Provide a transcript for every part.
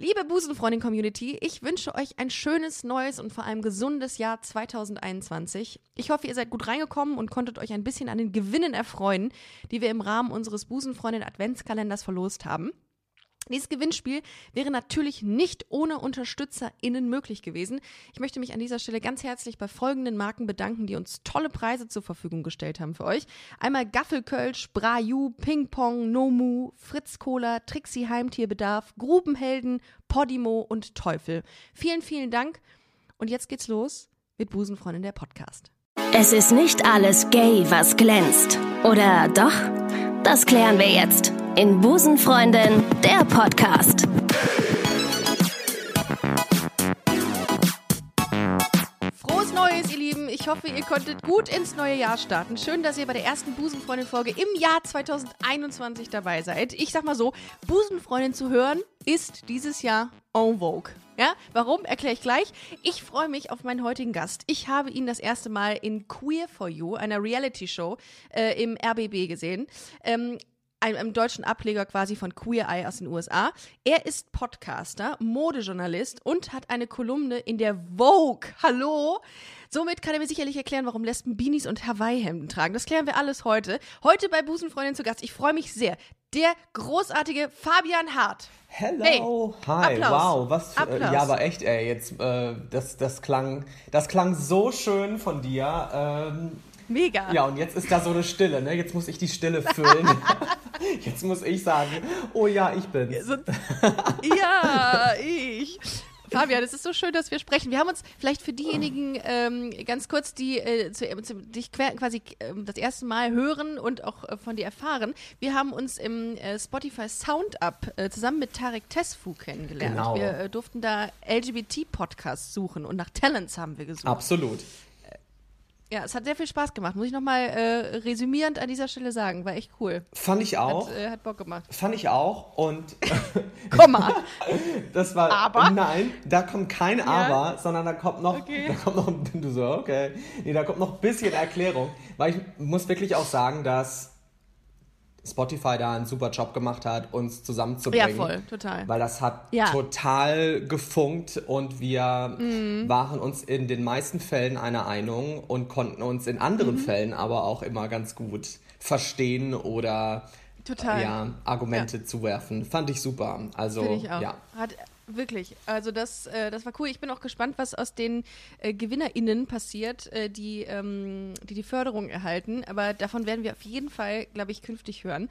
Liebe Busenfreundin-Community, ich wünsche euch ein schönes, neues und vor allem gesundes Jahr 2021. Ich hoffe, ihr seid gut reingekommen und konntet euch ein bisschen an den Gewinnen erfreuen, die wir im Rahmen unseres Busenfreundin-Adventskalenders verlost haben. Dieses Gewinnspiel wäre natürlich nicht ohne UnterstützerInnen möglich gewesen. Ich möchte mich an dieser Stelle ganz herzlich bei folgenden Marken bedanken, die uns tolle Preise zur Verfügung gestellt haben für euch. Einmal Gaffelkölsch, Braju, Ping Pong, Nomu, Fritz Cola, Trixie Heimtierbedarf, Grubenhelden, Podimo und Teufel. Vielen, vielen Dank. Und jetzt geht's los mit Busenfreundin der Podcast. Es ist nicht alles gay, was glänzt. Oder doch? Das klären wir jetzt in Busenfreundin, der Podcast. Neues, ihr Lieben. Ich hoffe, ihr konntet gut ins neue Jahr starten. Schön, dass ihr bei der ersten Busenfreundin-Folge im Jahr 2021 dabei seid. Ich sag mal so, Busenfreundin zu hören ist dieses Jahr en vogue. Ja, warum? Erkläre ich gleich. Ich freue mich auf meinen heutigen Gast. Ich habe ihn das erste Mal in Queer for You, einer Reality-Show äh, im RBB gesehen. Ähm, einem, deutschen Ableger quasi von Queer Eye aus den USA. Er ist Podcaster, Modejournalist und hat eine Kolumne in der Vogue. Hallo? Somit kann er mir sicherlich erklären, warum Lesben Beanies und Hawaii-Hemden tragen. Das klären wir alles heute. Heute bei Busenfreundin zu Gast. Ich freue mich sehr. Der großartige Fabian Hart. Hello. Hey, Hi. Applaus. Wow, was für, Applaus. äh, ja, aber echt, ey, jetzt äh, das das klang das klang so schön von dir. Ähm, Mega. ja, und jetzt ist da so eine Stille, ne? Jetzt muss ich die Stille füllen. jetzt muss ich sagen, oh ja, ich bin's. So- ja, ich. Fabian, es ist so schön, dass wir sprechen. Wir haben uns vielleicht für diejenigen ähm, ganz kurz, die äh, zu, zu, dich quasi ähm, das erste Mal hören und auch äh, von dir erfahren. Wir haben uns im äh, Spotify Sound Up äh, zusammen mit Tarek Tesfu kennengelernt. Genau. Wir äh, durften da LGBT-Podcasts suchen und nach Talents haben wir gesucht. Absolut. Ja, es hat sehr viel Spaß gemacht. Muss ich nochmal äh, resümierend an dieser Stelle sagen. War echt cool. Fand ich auch. Hat, äh, hat Bock gemacht. Fand ich auch. Und Komm mal. das war. Aber? Nein, da kommt kein Aber, sondern da kommt noch. Okay. Da kommt noch. Du so, okay. Nee, da kommt noch ein bisschen Erklärung. Weil ich muss wirklich auch sagen, dass Spotify da einen super Job gemacht hat, uns zusammenzubringen. Ja, voll, total. Weil das hat Ja. total gefunkt und wir Mhm. waren uns in den meisten Fällen einer Einung und konnten uns in anderen Mhm. Fällen aber auch immer ganz gut verstehen oder Total. ja, Argumente zuwerfen. Fand ich super. Also, ich auch. ja. Hat wirklich. Also das, äh, das war cool. Ich bin auch gespannt, was aus den äh, GewinnerInnen passiert, äh, die, ähm, die die Förderung erhalten. Aber davon werden wir auf jeden Fall, glaube ich, künftig hören.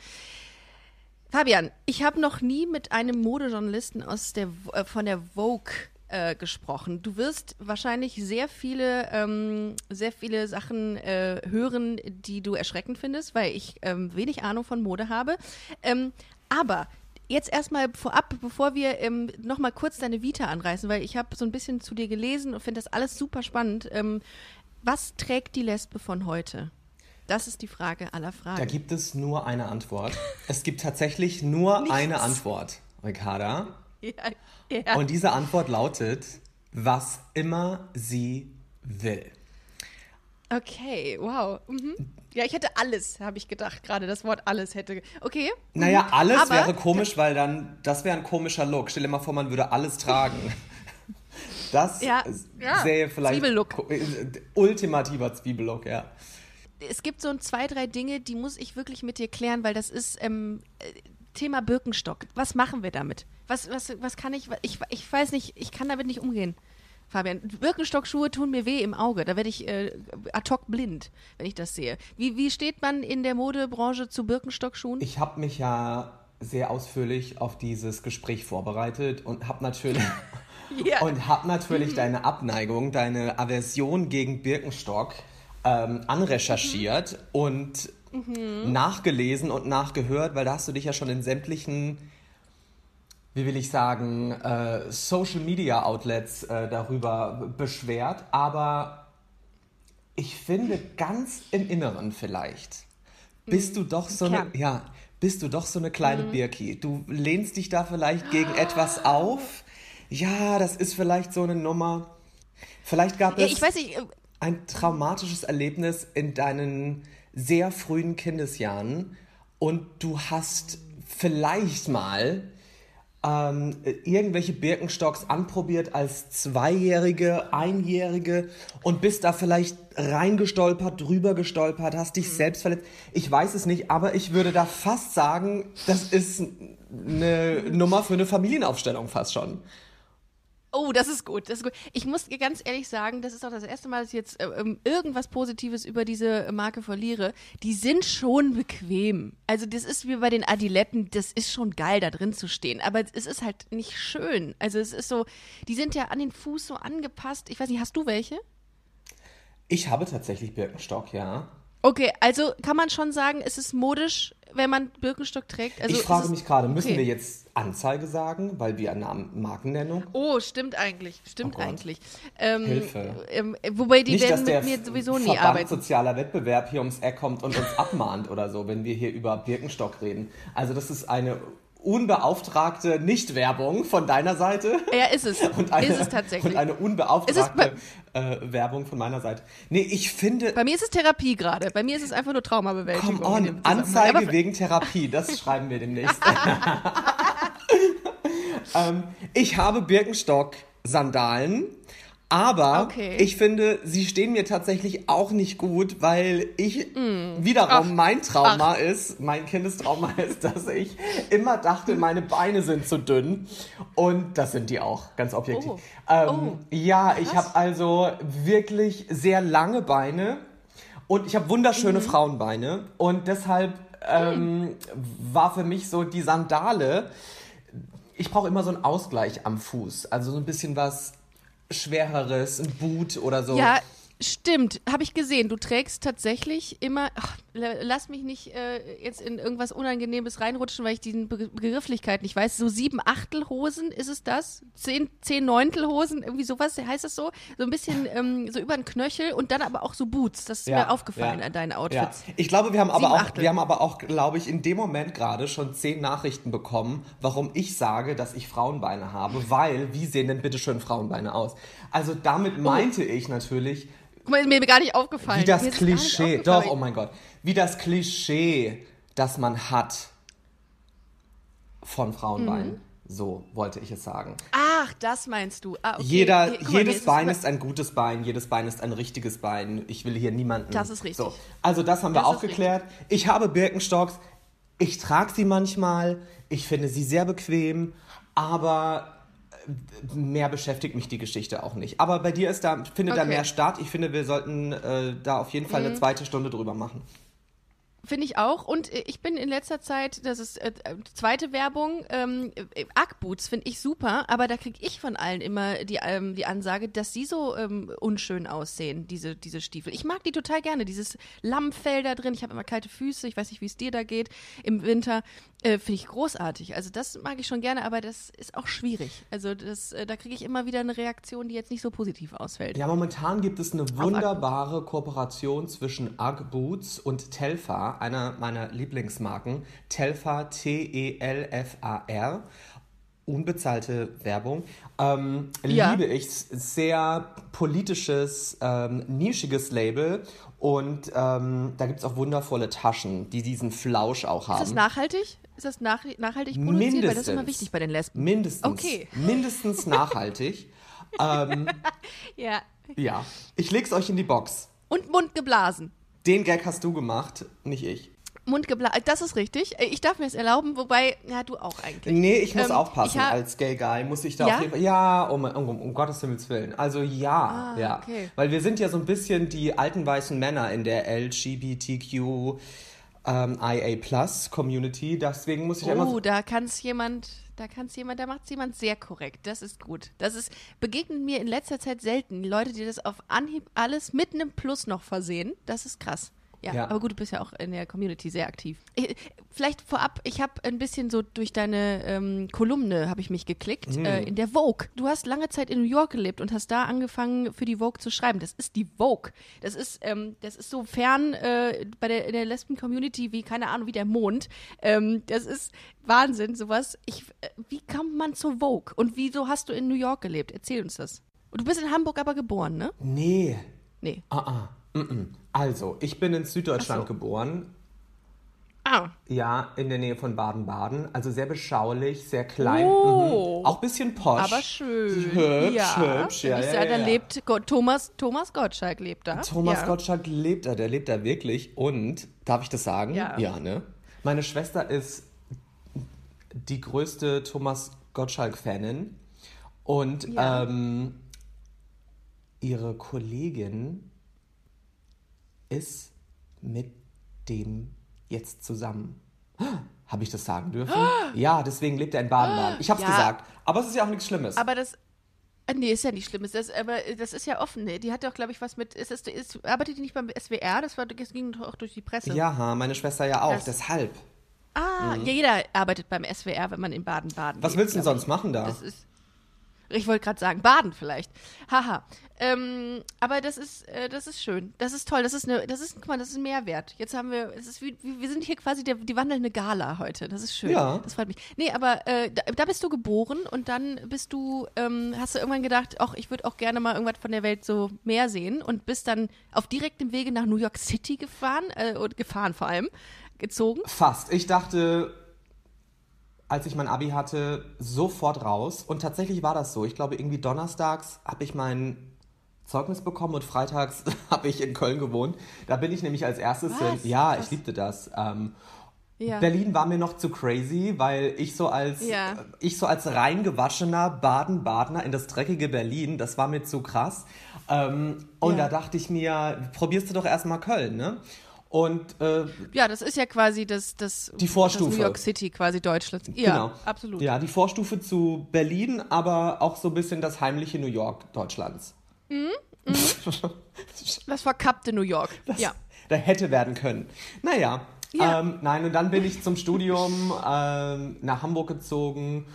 Fabian, ich habe noch nie mit einem Modejournalisten aus der, äh, von der Vogue äh, gesprochen. Du wirst wahrscheinlich sehr viele, ähm, sehr viele Sachen äh, hören, die du erschreckend findest, weil ich ähm, wenig Ahnung von Mode habe. Ähm, aber jetzt erstmal vorab, bevor wir ähm, nochmal kurz deine Vita anreißen, weil ich habe so ein bisschen zu dir gelesen und finde das alles super spannend. Ähm, was trägt die Lesbe von heute? Das ist die Frage aller Fragen. Da gibt es nur eine Antwort. es gibt tatsächlich nur Nichts. eine Antwort, Ricarda. ja, ja. Und diese Antwort lautet, was immer sie will. Okay, wow. Mhm. Ja, ich hätte alles, habe ich gedacht, gerade das Wort alles hätte. Okay. Naja, mhm. alles Aber- wäre komisch, weil dann, das wäre ein komischer Look. Stell dir mal vor, man würde alles tragen. Das Ja, ja. sähe vielleicht Zwiebellook. äh, ultimativer Zwiebellook, ja. Es gibt so ein zwei, drei Dinge, die muss ich wirklich mit dir klären, weil das ist ähm, äh, Thema Birkenstock. Was machen wir damit? Was, was, was kann ich, ich, ich weiß nicht, ich kann damit nicht umgehen. Fabian, Birkenstock-Schuhe tun mir weh im Auge. Da werde ich äh, ad hoc blind, wenn ich das sehe. Wie, wie steht man in der Modebranche zu Birkenstock-Schuhen? Ich habe mich ja sehr ausführlich auf dieses Gespräch vorbereitet und habe natürlich Ja. und habe natürlich deine Abneigung, deine Aversion gegen Birkenstock ähm, anrecherchiert und nachgelesen und nachgehört, weil da hast du dich ja schon in sämtlichen wie will ich sagen, äh, Social Media Outlets äh, darüber beschwert, aber ich finde ganz im Inneren vielleicht bist du doch so eine, ja, bist du doch so eine kleine Birki. Du lehnst dich da vielleicht gegen etwas auf. Ja, das ist vielleicht so eine Nummer. Vielleicht gab ja, es ich weiß nicht, äh, ein traumatisches Erlebnis in deinen sehr frühen Kindesjahren und du hast vielleicht mal ähm, irgendwelche Birkenstocks anprobiert als Zweijährige, Einjährige und bist da vielleicht reingestolpert, drüber gestolpert, hast dich selbst verletzt. Ich weiß es nicht, aber ich würde da fast sagen, das ist eine Nummer für eine Familienaufstellung fast schon. Oh, das ist gut, das ist gut. Ich muss dir ganz ehrlich sagen, das ist auch das erste Mal, dass ich jetzt äh, ähm, irgendwas Positives über diese Marke verliere. Die sind schon bequem. Also das ist wie bei den Adiletten, das ist schon geil, da drin zu stehen. Aber es ist halt nicht schön. Also es ist so, die sind ja an den Fuß so angepasst. Ich weiß nicht, hast du welche? Ich habe tatsächlich Birkenstock, ja. Okay, also kann man schon sagen, es ist modisch, wenn man Birkenstock trägt. Also ich frage mich gerade, müssen wir jetzt Anzeige sagen, weil wir eine Markennennung? Oh, stimmt eigentlich, stimmt Oh eigentlich. Ähm, Hilfe. Ähm, wobei die Nicht, dass werden der mit mir sowieso nie Verband arbeiten. sozialer Wettbewerb hier ums Eck kommt und uns abmahnt oder so, wenn wir hier über Birkenstock reden. Also das ist eine unbeauftragte Nichtwerbung von deiner Seite. Ja, ist es. Und eine, ist es tatsächlich. Und eine unbeauftragte äh, Werbung von meiner Seite. Nee, ich finde, Bei mir ist es Therapie gerade. Bei mir ist es einfach nur Traumabewältigung. come on. Anzeige Aber- wegen Therapie, das schreiben wir demnächst. ähm, ich habe Birkenstock-Sandalen. Aber Okay. ich finde, sie stehen mir tatsächlich auch nicht gut, weil ich wiederum Mm. Ach. mein Trauma ist, mein Kindestrauma ist, dass ich immer dachte, meine Beine sind zu dünn. Und das sind die auch, ganz objektiv. Oh. Ähm, Oh. Ja, ich habe also wirklich sehr lange Beine und ich habe Mhm. wunderschöne Frauenbeine. Und deshalb ähm, war für mich so die Sandale, ich brauche immer so einen Ausgleich am Fuß. Also so ein bisschen was Schwereres, ein Boot oder so. Ja, stimmt. Habe ich gesehen. Du trägst tatsächlich immer. Ach, lass mich nicht äh, jetzt in irgendwas Unangenehmes reinrutschen, weil ich Be Begrifflichkeit nicht weiß. So sieben Achtelhosen ist es das? Zehn, zehn Neuntelhosen, irgendwie sowas heißt das so? So ein bisschen ähm, so über den Knöchel und dann aber auch so Boots. Das ist mir aufgefallen ja, an deinen Ja. Outfits. Ich glaube, wir haben aber Sieben auch, Achtel. wir haben aber auch, glaube ich, in dem Moment gerade schon zehn Nachrichten bekommen, warum ich sage, dass ich Frauenbeine habe, weil wie sehen denn bitte schön Frauenbeine aus? Also damit meinte ich natürlich, Guck mal, ist mir gar nicht aufgefallen. wie das Klischee, doch, oh mein Gott, wie das Klischee, das man hat von Frauenbeinen. Mhm. So wollte ich es sagen. Ach, das meinst du. Ah, okay. Jeder, Guck mal, jedes es Bein über- ist ein gutes Bein, jedes Bein ist ein richtiges Bein. Ich will hier niemanden. Das ist richtig. So. Also das haben wir Das auch ist richtig. geklärt. Ich habe Birkenstocks. Ich trage sie manchmal. Ich finde sie sehr bequem. Aber äh, mehr beschäftigt mich die Geschichte auch nicht. Aber bei dir ist da, findet da Okay. Mhm. mehr statt. Ich finde, wir sollten äh, da auf jeden Fall eine zweite Stunde drüber machen. Finde ich auch. Und äh, ich bin in letzter Zeit, das ist äh, zweite Werbung, ähm, äh, Ackboots finde ich super, aber da kriege ich von allen immer die, ähm, die Ansage, dass sie so ähm, unschön aussehen, diese, diese Stiefel. Ich mag die total gerne, dieses Lammfell da drin. Ich habe immer kalte Füße, ich weiß nicht, wie es dir da geht im Winter. Äh, finde ich großartig. Also das mag ich schon gerne, aber das ist auch schwierig. Also das, äh, da kriege ich immer wieder eine Reaktion, die jetzt nicht so positiv ausfällt. Ja, momentan gibt es eine wunderbare Kooperation zwischen Ugg Boots und Telfar, einer meiner Lieblingsmarken. Telfar, T-E-L-F-A-R. Unbezahlte Werbung. Ähm, Ja. Liebe ich. Sehr politisches, ähm, nischiges Label. Und ähm, da gibt es auch wundervolle Taschen, die diesen Flausch auch haben. Ist das nachhaltig? Ist das nach, nachhaltig produziert? Weil das ist immer wichtig bei den Lesben. Mindestens. Okay. Mindestens nachhaltig. ähm, Ja. ja. Ich leg's euch in die Box. Und Mund geblasen. Den Gag hast du gemacht, nicht ich. Mund geblasen, das ist richtig. Äh, Ich darf mir es erlauben, wobei, ja, du auch eigentlich. Nee, ich muss Ähm, aufpassen. Als Gay Guy muss ich da Ja? auf jeden Fall. Ja, um, um, um Gottes Himmels Willen. Also ja, Ah, ja. okay. Weil wir sind ja so ein bisschen die alten weißen Männer in der LGBTQ ähm, IA Plus Community. Deswegen muss ich immer. Oh, da kann es jemand, da kann es jemand, da macht es jemand sehr korrekt. Das ist gut. Das ist, begegnet mir in letzter Zeit selten. Leute, die das auf Anhieb alles mit einem Plus noch versehen, das ist krass. Ja, Ja. aber gut, du bist ja auch in der Community sehr aktiv. Ich, vielleicht vorab, ich habe ein bisschen so durch deine ähm, Kolumne habe ich mich geklickt Mhm. äh, in der Vogue. Du hast lange Zeit in New York gelebt und hast da angefangen für die Vogue zu schreiben. Das ist die Vogue. Das ist ähm, das ist so fern äh, bei der in der Lesben-Community wie keine Ahnung wie der Mond. Ähm, das ist Wahnsinn, sowas. Ich, äh, wie kommt man zur Vogue und wieso hast du in New York gelebt? Erzähl uns das. Und du bist in Hamburg aber geboren, ne? nee. Nee. Ah, ah. Mm -mm. Also, ich bin in Süddeutschland so. geboren. Ah. Ja, in der Nähe von Baden-Baden. Also sehr beschaulich, sehr klein. Oh. Mhm. Auch ein bisschen posch. Aber schön. Hübsch, ja. hübsch. Ja, ja, sag, da ja. lebt Thomas, Thomas Gottschalk lebt da. Thomas ja. Gottschalk lebt da, der lebt da wirklich. Und, darf ich das sagen? Ja. ne? Meine Schwester ist die größte Thomas Gottschalk-Fanin. Und Ja. ähm, ihre Kollegin ist mit dem jetzt zusammen. Habe ich das sagen dürfen? Ja, deswegen lebt er in Baden-Baden. Ich habe es Ja. gesagt. Aber es ist ja auch nichts Schlimmes. Aber das. äh, Nee, ist ja nicht schlimm. Das, aber das ist ja offen. ne? Die hat doch, glaube ich, was mit. Ist, ist, ist, arbeitet die nicht beim SWR? Das, war, das ging doch auch durch die Presse. ja, meine Schwester ja auch. Das- Deshalb. Ah, ja, jeder arbeitet beim SWR, wenn man in Baden-Baden Mhm. Was lebt, willst du denn sonst machen da? Das ist. Ich wollte gerade sagen, Baden vielleicht. Haha. Ähm, aber das ist, äh, das ist schön. Das ist toll. Das ist eine, das ist, guck mal, das ist ein Mehrwert. Jetzt haben wir, es ist wie, wir sind hier quasi der, die wandelnde Gala heute. Das ist schön. Ja. Das freut mich. Nee, aber äh, da, da bist du geboren und dann bist du, ähm, hast du irgendwann gedacht, ach, ich würde auch gerne mal irgendwas von der Welt so mehr sehen und bist dann auf direktem Wege nach New York City gefahren, äh, und gefahren vor allem, gezogen. Fast. Ich dachte, als ich mein Abi hatte, sofort raus. Und tatsächlich war das so. Ich glaube, irgendwie donnerstags habe ich mein Zeugnis bekommen und freitags habe ich in Köln gewohnt. Da bin ich nämlich als erstes Was? hin. Ja, Was? ich liebte das. Ähm, Ja. Berlin war mir noch zu crazy, weil ich so als Ja. ich so als reingewaschener Baden-Badener in das dreckige Berlin, das war mir zu krass. Ähm, und Ja. da dachte ich mir, probierst du doch erstmal Köln, ne? Und äh, Ja, das ist ja quasi das, das, Die Vorstufe. das New York City quasi Deutschlands. Ja, Genau. absolut. Ja, die Vorstufe zu Berlin, aber auch so ein bisschen das heimliche New York Deutschlands. Das verkappte New York. Das, ja. Da hätte werden können. Naja, Ja. ähm, nein, und dann bin ich zum Studium ähm, nach Hamburg gezogen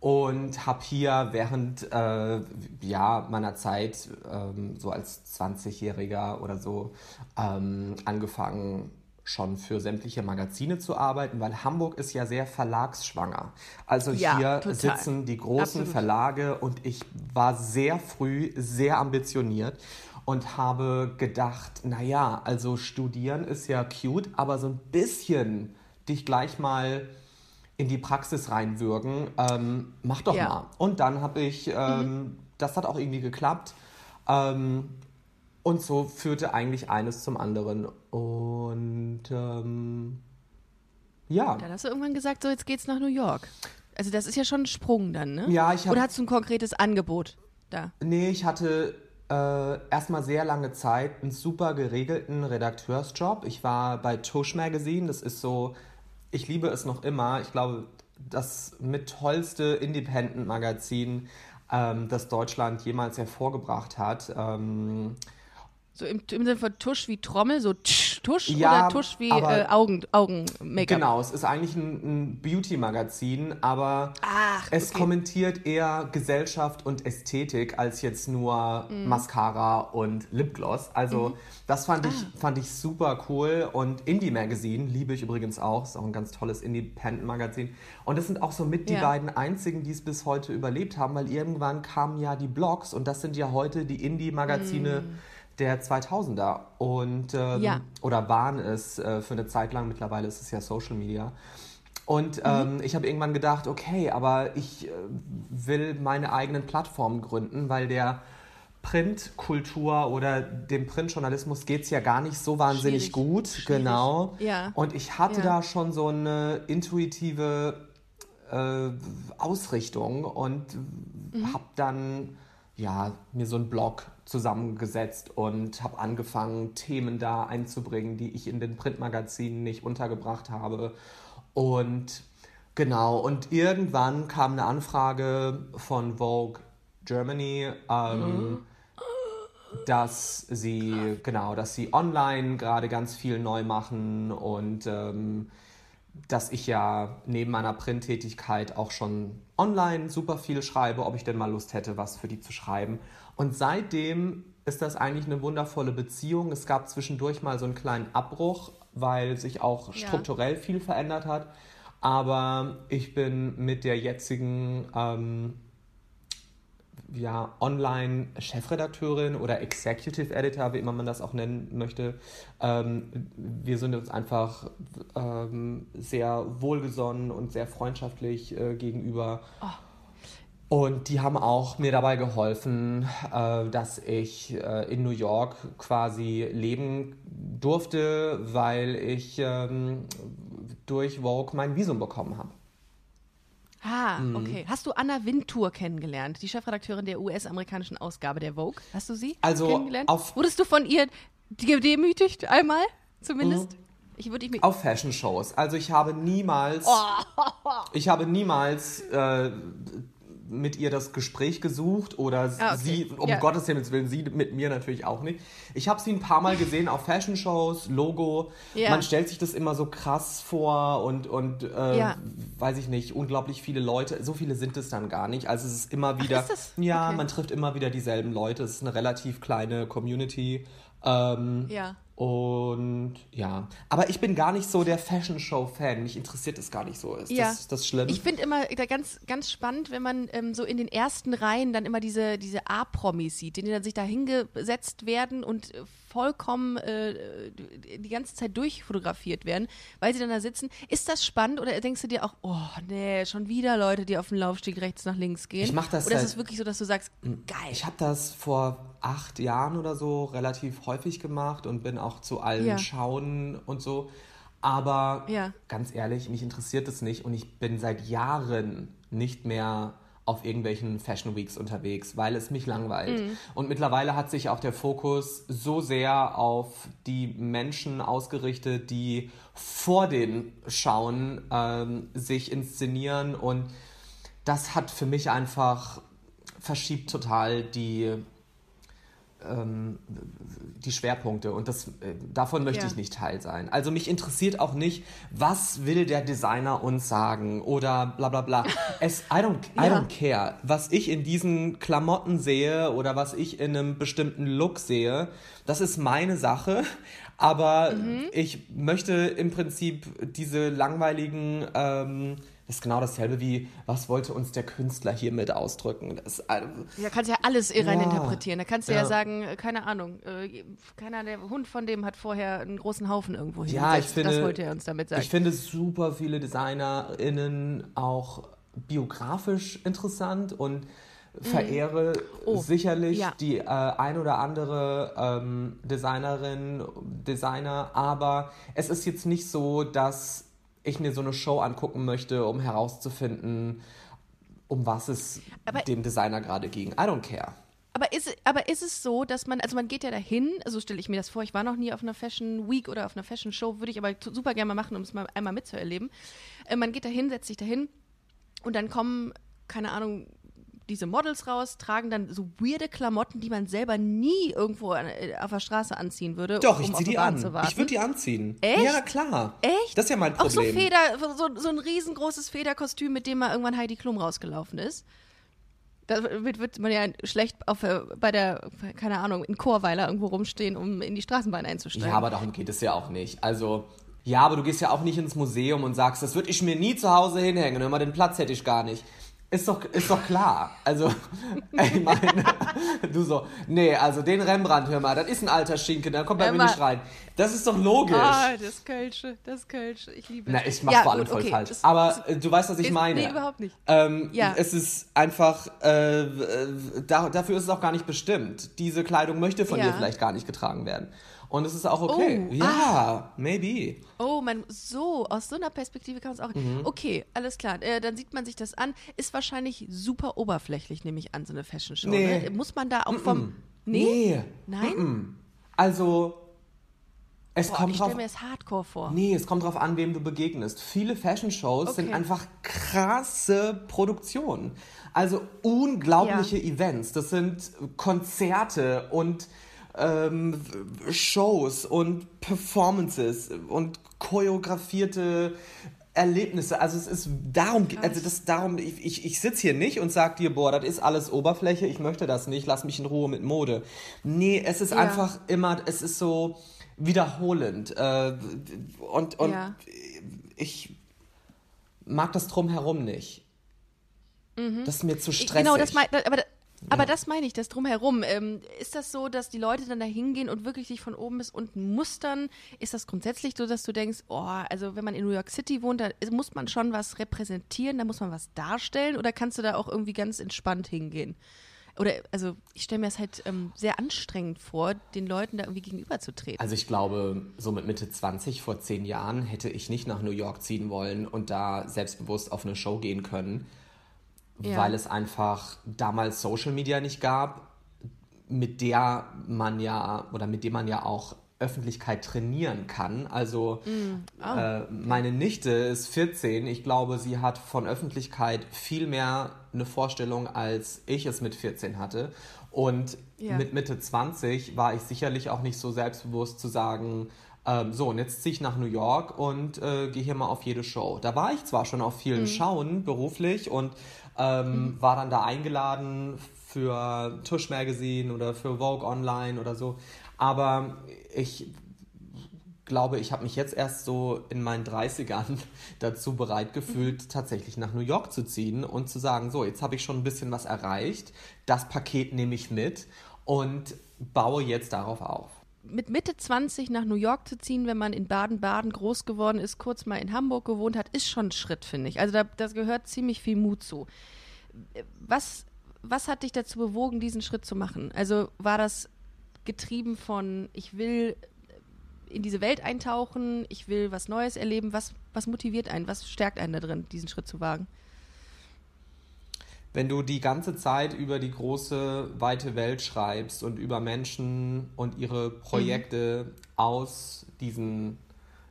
und habe hier während äh, ja, meiner Zeit, ähm, so als 20-Jähriger oder so, ähm, angefangen, schon für sämtliche Magazine zu arbeiten, weil Hamburg ist ja sehr verlagsschwanger. Also Ja, hier total. sitzen die großen Absolut. Verlage und ich war sehr früh sehr ambitioniert und habe gedacht, naja, also studieren ist ja cute, aber so ein bisschen dich gleich mal in die Praxis reinwürgen, ähm, mach doch Ja. Mhm. mal. Und dann habe ich, ähm, das hat auch irgendwie geklappt. Ähm, und so führte eigentlich eines zum anderen. Und ähm, ja. Dann hast du irgendwann gesagt, so jetzt geht's nach New York. Also das ist ja schon ein Sprung dann, ne? Ja, ich hab- Oder hast du ein konkretes Angebot da? Nee, ich hatte äh, erstmal sehr lange Zeit einen super geregelten Redakteursjob. Ich war bei Tush Magazine, das ist so, ich liebe es noch immer. Ich glaube, das mit tollste Independent-Magazin, ähm, das Deutschland jemals hervorgebracht hat. Ähm, So im, im Sinne von Tusch wie Trommel, so tsch, Tusch Ja, oder Tusch wie aber- äh, Augen, Augen-Make-up? Genau, es ist eigentlich ein, ein Beauty-Magazin, aber Ach, es okay. kommentiert eher Gesellschaft und Ästhetik als jetzt nur Mhm. Mascara und Lipgloss. Also das fand ich, Ah. fand ich super cool. Und Indie Magazine liebe ich übrigens auch. Ist auch ein ganz tolles Independent-Magazin. Und das sind auch so mit die Ja. beiden einzigen, die es bis heute überlebt haben, weil irgendwann kamen ja die Blogs und das sind ja heute die Indie-Magazine. Der 2000er und ähm. Ja. oder waren es äh, für eine Zeit lang, mittlerweile ist es ja Social Media. Und Mhm. ähm, ich habe irgendwann gedacht, okay, aber ich äh, will meine eigenen Plattformen gründen, weil der Printkultur oder dem Printjournalismus geht es ja gar nicht so wahnsinnig Schwierig. gut. Schwierig. Genau. Ja. Und ich hatte Ja. da schon so eine intuitive äh, Ausrichtung und Mhm. habe dann ja, mir so einen Blog zusammengesetzt und habe angefangen, Themen da einzubringen, die ich in den Printmagazinen nicht untergebracht habe. Und genau, und irgendwann kam eine Anfrage von Vogue Germany, ähm, dass sie, genau, dass sie online gerade ganz viel neu machen und ähm, dass ich ja neben meiner Printtätigkeit auch schon online super viel schreibe, ob ich denn mal Lust hätte, was für die zu schreiben. Und seitdem ist das eigentlich eine wundervolle Beziehung. Es gab zwischendurch mal so einen kleinen Abbruch, weil sich auch Ja. strukturell viel verändert hat. Aber ich bin mit der jetzigen ähm, ja, Online-Chefredakteurin oder Executive Editor, wie immer man das auch nennen möchte. Ähm, wir sind uns einfach ähm, sehr wohlgesonnen und sehr freundschaftlich äh, gegenüber. Oh. Und die haben auch mir dabei geholfen, äh, dass ich äh, in New York quasi leben durfte, weil ich ähm, durch Vogue mein Visum bekommen habe. Ah, okay. Hast du Anna Wintour kennengelernt, die Chefredakteurin der US-amerikanischen Ausgabe der Vogue? Hast du sie Also, kennengelernt? Wurdest du von ihr gedemütigt einmal, zumindest? Ich würde ich mir Auf Fashion-Shows. Also ich habe niemals, ich habe niemals äh, mit ihr das Gespräch gesucht oder Ah, okay. sie, um Ja. Gottes Himmels Willen, sie mit mir natürlich auch nicht. Ich habe sie ein paar Mal gesehen auf Fashion-Shows, Logo. Ja. Man stellt sich das immer so krass vor und, und äh, Ja. weiß ich nicht, unglaublich viele Leute. So viele sind es dann gar nicht. Also es ist immer wieder, ist das? ja, Okay. man trifft immer wieder dieselben Leute. Es ist eine relativ kleine Community. Ähm, Ja. Und ja, aber ich bin gar nicht so der Fashion Show Fan. Mich interessiert es gar nicht so. Ist Ja. das, ist das schlimm? Ich finde immer da ganz, ganz spannend, wenn man ähm, so in den ersten Reihen dann immer diese, diese A-Promis sieht, die dann sich da hingesetzt werden und äh, vollkommen äh, die ganze Zeit durchfotografiert werden, weil sie dann da sitzen. Ist das spannend oder denkst du dir auch, oh nee, schon wieder Leute, die auf dem Laufsteg rechts nach links gehen? Ich mach das Oder ist seit- es wirklich so, dass du sagst, geil? ich habe das vor acht Jahren oder so relativ häufig gemacht und bin auch zu allen Ja. Schauen und so. Aber Ja. ganz ehrlich, mich interessiert es nicht und ich bin seit Jahren nicht mehr auf irgendwelchen Fashion Weeks unterwegs, weil es mich langweilt. Mhm. Und mittlerweile hat sich auch der Fokus so sehr auf die Menschen ausgerichtet, die vor den Schauen ähm, sich inszenieren und das hat für mich einfach verschiebt total die ähm, die Schwerpunkte und das, äh, davon möchte Ja. ich nicht Teil sein. Also mich interessiert auch nicht, was will der Designer uns sagen oder bla bla bla. Es, I, don't, I Ja. don't care. Was ich in diesen Klamotten sehe oder was ich in einem bestimmten Look sehe, das ist meine Sache. Aber Mhm. ich möchte im Prinzip diese langweiligen, ähm, das ist genau dasselbe wie, was wollte uns der Künstler hiermit ausdrücken? Das, äh, Da kannst du ja alles rein Ja. interpretieren. Da kannst du ja, Ja. sagen, äh, keine Ahnung, äh, keiner, der Hund von dem hat vorher einen großen Haufen irgendwo Ja, hingesetzt. ich finde, Das wollte er uns damit sagen. Ich finde super viele DesignerInnen auch biografisch interessant und verehre Oh, sicherlich ja. die äh, ein oder andere ähm, Designerin, Designer, aber es ist jetzt nicht so, dass ich mir so eine Show angucken möchte, um herauszufinden, um was es Aber- dem Designer gerade ging. I don't care. Aber ist, aber ist es so, dass man, also man geht ja dahin, so stelle ich mir das vor, ich war noch nie auf einer Fashion Week oder auf einer Fashion Show, würde ich aber super gerne mal machen, um es mal einmal mitzuerleben. Äh, man geht dahin, setzt sich dahin und dann kommen, keine Ahnung, diese Models raus, tragen dann so weirde Klamotten, die man selber nie irgendwo an, äh, auf der Straße anziehen würde. Doch, um ich auf zieh die Bahn an. Ich würde die anziehen. Echt? Ja, klar. Echt? Das ist ja mein Auch so Problem. Feder, so, so ein riesengroßes Federkostüm, mit dem mal irgendwann Heidi Klum rausgelaufen ist. Da wird, wird man ja schlecht auf, äh, bei der, keine Ahnung, in Chorweiler irgendwo rumstehen, um in die Straßenbahn einzusteigen. Ja, aber darum geht es ja auch nicht. Also, ja, aber du gehst ja auch nicht ins Museum und sagst, das würde ich mir nie zu Hause hinhängen, hör mal, den Platz hätte ich gar nicht. Ist doch, ist doch klar. Also, ich meine, du so, nee, also den Rembrandt, hör mal, das ist ein alter Schinken, da kommt bei mir nicht rein. Das ist doch logisch. Ah, das Kölsche, das Kölsche, ich liebe es. Na, ich mach Ja, vor allem gut, voll okay, falsch. das- Aber äh, du weißt, was ich ist- meine. nee, überhaupt nicht. Ähm, Ja. Es ist einfach, äh, äh, da, dafür ist es auch gar nicht bestimmt. Diese Kleidung möchte von Ja. dir vielleicht gar nicht getragen werden. Und es ist auch okay. Oh, ja, maybe. Oh, man, so, aus so einer Perspektive kann man es auch. Mhm. Okay, alles klar. Äh, dann sieht man sich das an. Ist wahrscheinlich super oberflächlich, nehme ich an, so eine Fashion Show. Nee. Ne? Muss man da auch vom. Nee. Nein? Also, es Boah, kommt ich drauf. stelle mir das Hardcore vor. Nee, es kommt drauf an, wem du begegnest. Viele Fashion-Shows sind Okay. einfach krasse Produktionen. Also unglaubliche Events. Das sind Konzerte und ähm, Shows und Performances und choreografierte Erlebnisse. Also es ist darum, also das darum, ich, ich, ich sitze hier nicht und sag dir, boah, das ist alles Oberfläche, ich möchte das nicht, lass mich in Ruhe mit Mode. Nee, es ist Ja. einfach immer, es ist so wiederholend. Äh, und und Ja. ich mag das drumherum nicht. Das ist mir zu stressig. Mhm. Genau, das mein, aber Aber das meine ich, das drumherum. Ähm, ist das so, dass die Leute dann da hingehen und wirklich sich von oben bis unten mustern? Ist das grundsätzlich so, dass du denkst, oh, also wenn man in New York City wohnt, da muss man schon was repräsentieren, da muss man was darstellen oder kannst du da auch irgendwie ganz entspannt hingehen? Oder, also ich stelle mir es halt ähm, sehr anstrengend vor, den Leuten da irgendwie gegenüberzutreten. Also ich glaube, so mit Mitte 20 vor zehn Jahren hätte ich nicht nach New York ziehen wollen und da selbstbewusst auf eine Show gehen können ja. weil es einfach damals Social Media nicht gab, mit der man ja oder mit dem man ja auch Öffentlichkeit trainieren kann. Also mm. oh. äh, meine Nichte ist 14. Ich glaube, sie hat von Öffentlichkeit viel mehr eine Vorstellung, als ich es mit 14 hatte. Und ja. mit Mitte 20 war ich sicherlich auch nicht so selbstbewusst zu sagen, ähm, so, und jetzt ziehe ich nach New York und äh, gehe hier mal auf jede Show. Da war ich zwar schon auf vielen mm. Schauen beruflich und ähm, mhm. war dann da eingeladen für Tush Magazine oder für Vogue Online oder so. Aber ich glaube, ich habe mich jetzt erst so in meinen 30ern dazu bereit gefühlt, tatsächlich nach New York zu ziehen und zu sagen, so, jetzt habe ich schon ein bisschen was erreicht, das Paket nehme ich mit und baue jetzt darauf auf. Mit Mitte 20 nach New York zu ziehen, wenn man in Baden-Baden groß geworden ist, kurz mal in Hamburg gewohnt hat, ist schon ein Schritt, finde ich. Also da, das gehört ziemlich viel Mut zu. Was, was hat dich dazu bewogen, diesen Schritt zu machen? Also war das getrieben von, ich will in diese Welt eintauchen, ich will was Neues erleben. Was, was motiviert einen? Was stärkt einen da drin, diesen Schritt zu wagen? Wenn du die ganze Zeit über die große, weite Welt schreibst und über Menschen und ihre Projekte mhm. aus diesen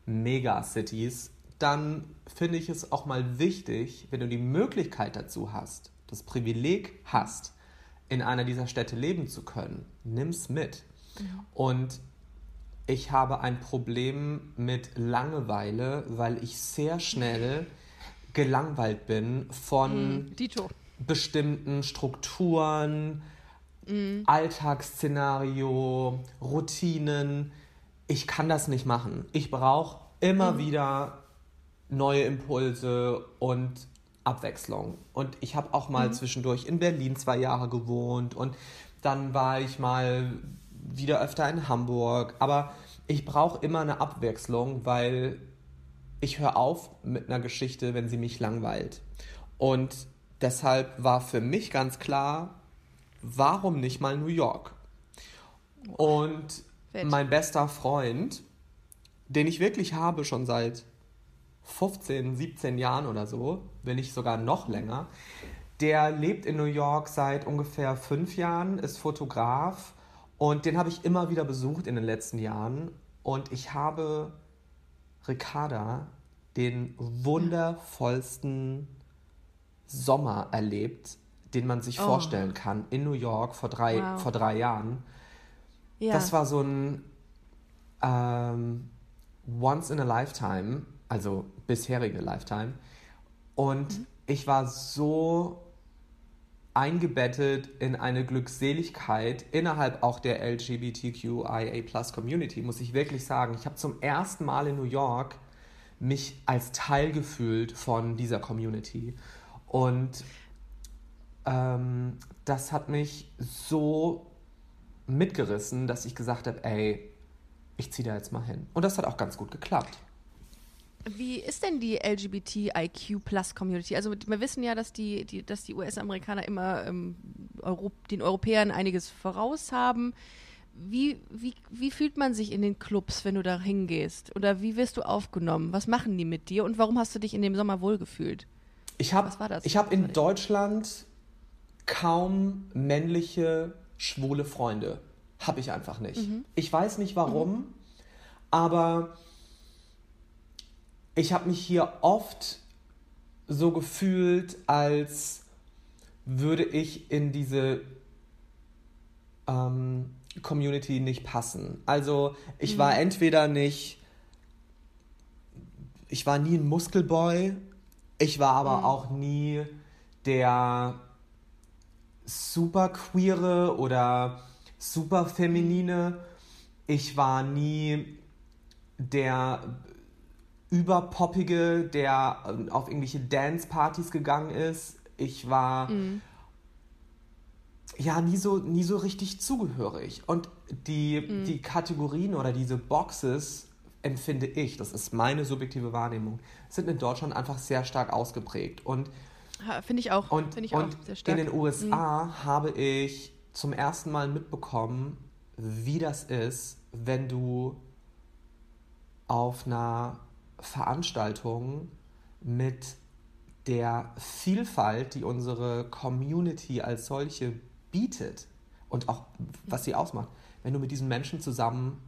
Megacities, dann finde ich es auch mal wichtig, wenn du die Möglichkeit dazu hast, das Privileg hast, in einer dieser Städte leben zu können, nimm's mit. Mhm. Und ich habe ein Problem mit Langeweile, weil ich sehr schnell gelangweilt bin von mm, Dito. Bestimmten Strukturen, mm. Alltagsszenario, Routinen. Ich kann das nicht machen. Ich brauche immer mm. wieder neue Impulse und Abwechslung. Und ich habe auch mal mhm. zwischendurch in Berlin zwei Jahre gewohnt und dann war ich mal wieder öfter in Hamburg. Aber ich brauche immer eine Abwechslung, weil ich höre auf mit einer Geschichte, wenn sie mich langweilt. Und deshalb war für mich ganz klar, warum nicht mal New York? Und mein bester Freund, den ich wirklich habe schon seit 15, 17 Jahren oder so, wenn nicht sogar noch länger, der lebt in New York seit ungefähr fünf Jahren, ist Fotograf und den habe ich immer wieder besucht in den letzten Jahren. Und ich habe Ricarda den wundervollsten Sommer erlebt, den man sich oh. vorstellen kann, in New York vor drei, wow. vor drei Jahren. Ja. Das war so ein ähm, Once in a Lifetime, also bisherige Lifetime. Und mhm. ich war so eingebettet in eine Glückseligkeit innerhalb auch der LGBTQIA-Plus-Community, muss ich wirklich sagen. Ich habe zum ersten Mal in New York mich als Teil gefühlt von dieser Community. Und ähm, das hat mich so mitgerissen, dass ich gesagt habe, ey, ich ziehe da jetzt mal hin. Und das hat auch ganz gut geklappt. Wie ist denn die LGBTIQ Plus Community? Also wir wissen ja, dass die, die, dass die US-Amerikaner immer ähm, Europ den Europäern einiges voraus haben. Wie, wie, wie fühlt man sich in den Clubs, wenn du da hingehst? Oder wie wirst du aufgenommen? Was machen die mit dir? Und warum hast du dich in dem sommer wohlgefühlt? Ich habe hab in Deutschland kaum männliche, schwule Freunde. Habe ich einfach nicht. Mhm. Ich weiß nicht warum, mhm. aber ich habe mich hier oft so gefühlt, als würde ich in diese ähm, Community nicht passen. Also ich mhm. war entweder nicht, ich war nie ein Muskelboy, ich war aber mhm. auch nie der super queere oder super feminine. Ich war nie der überpoppige, der ähm, auf irgendwelche Dance-Partys gegangen ist. Ich war mhm. ja, nie so, nie so richtig zugehörig. Und die, Mhm. die Kategorien oder diese Boxes empfinde ich, das ist meine subjektive Wahrnehmung, sind in Deutschland einfach sehr stark ausgeprägt. Und Finde ich auch. und, ich und auch sehr stark. Mhm. in den USA habe ich zum ersten Mal mitbekommen, wie das ist, wenn du auf einer Veranstaltung mit der Vielfalt, die unsere Community als solche bietet und auch was sie ausmacht, wenn du mit diesen Menschen zusammen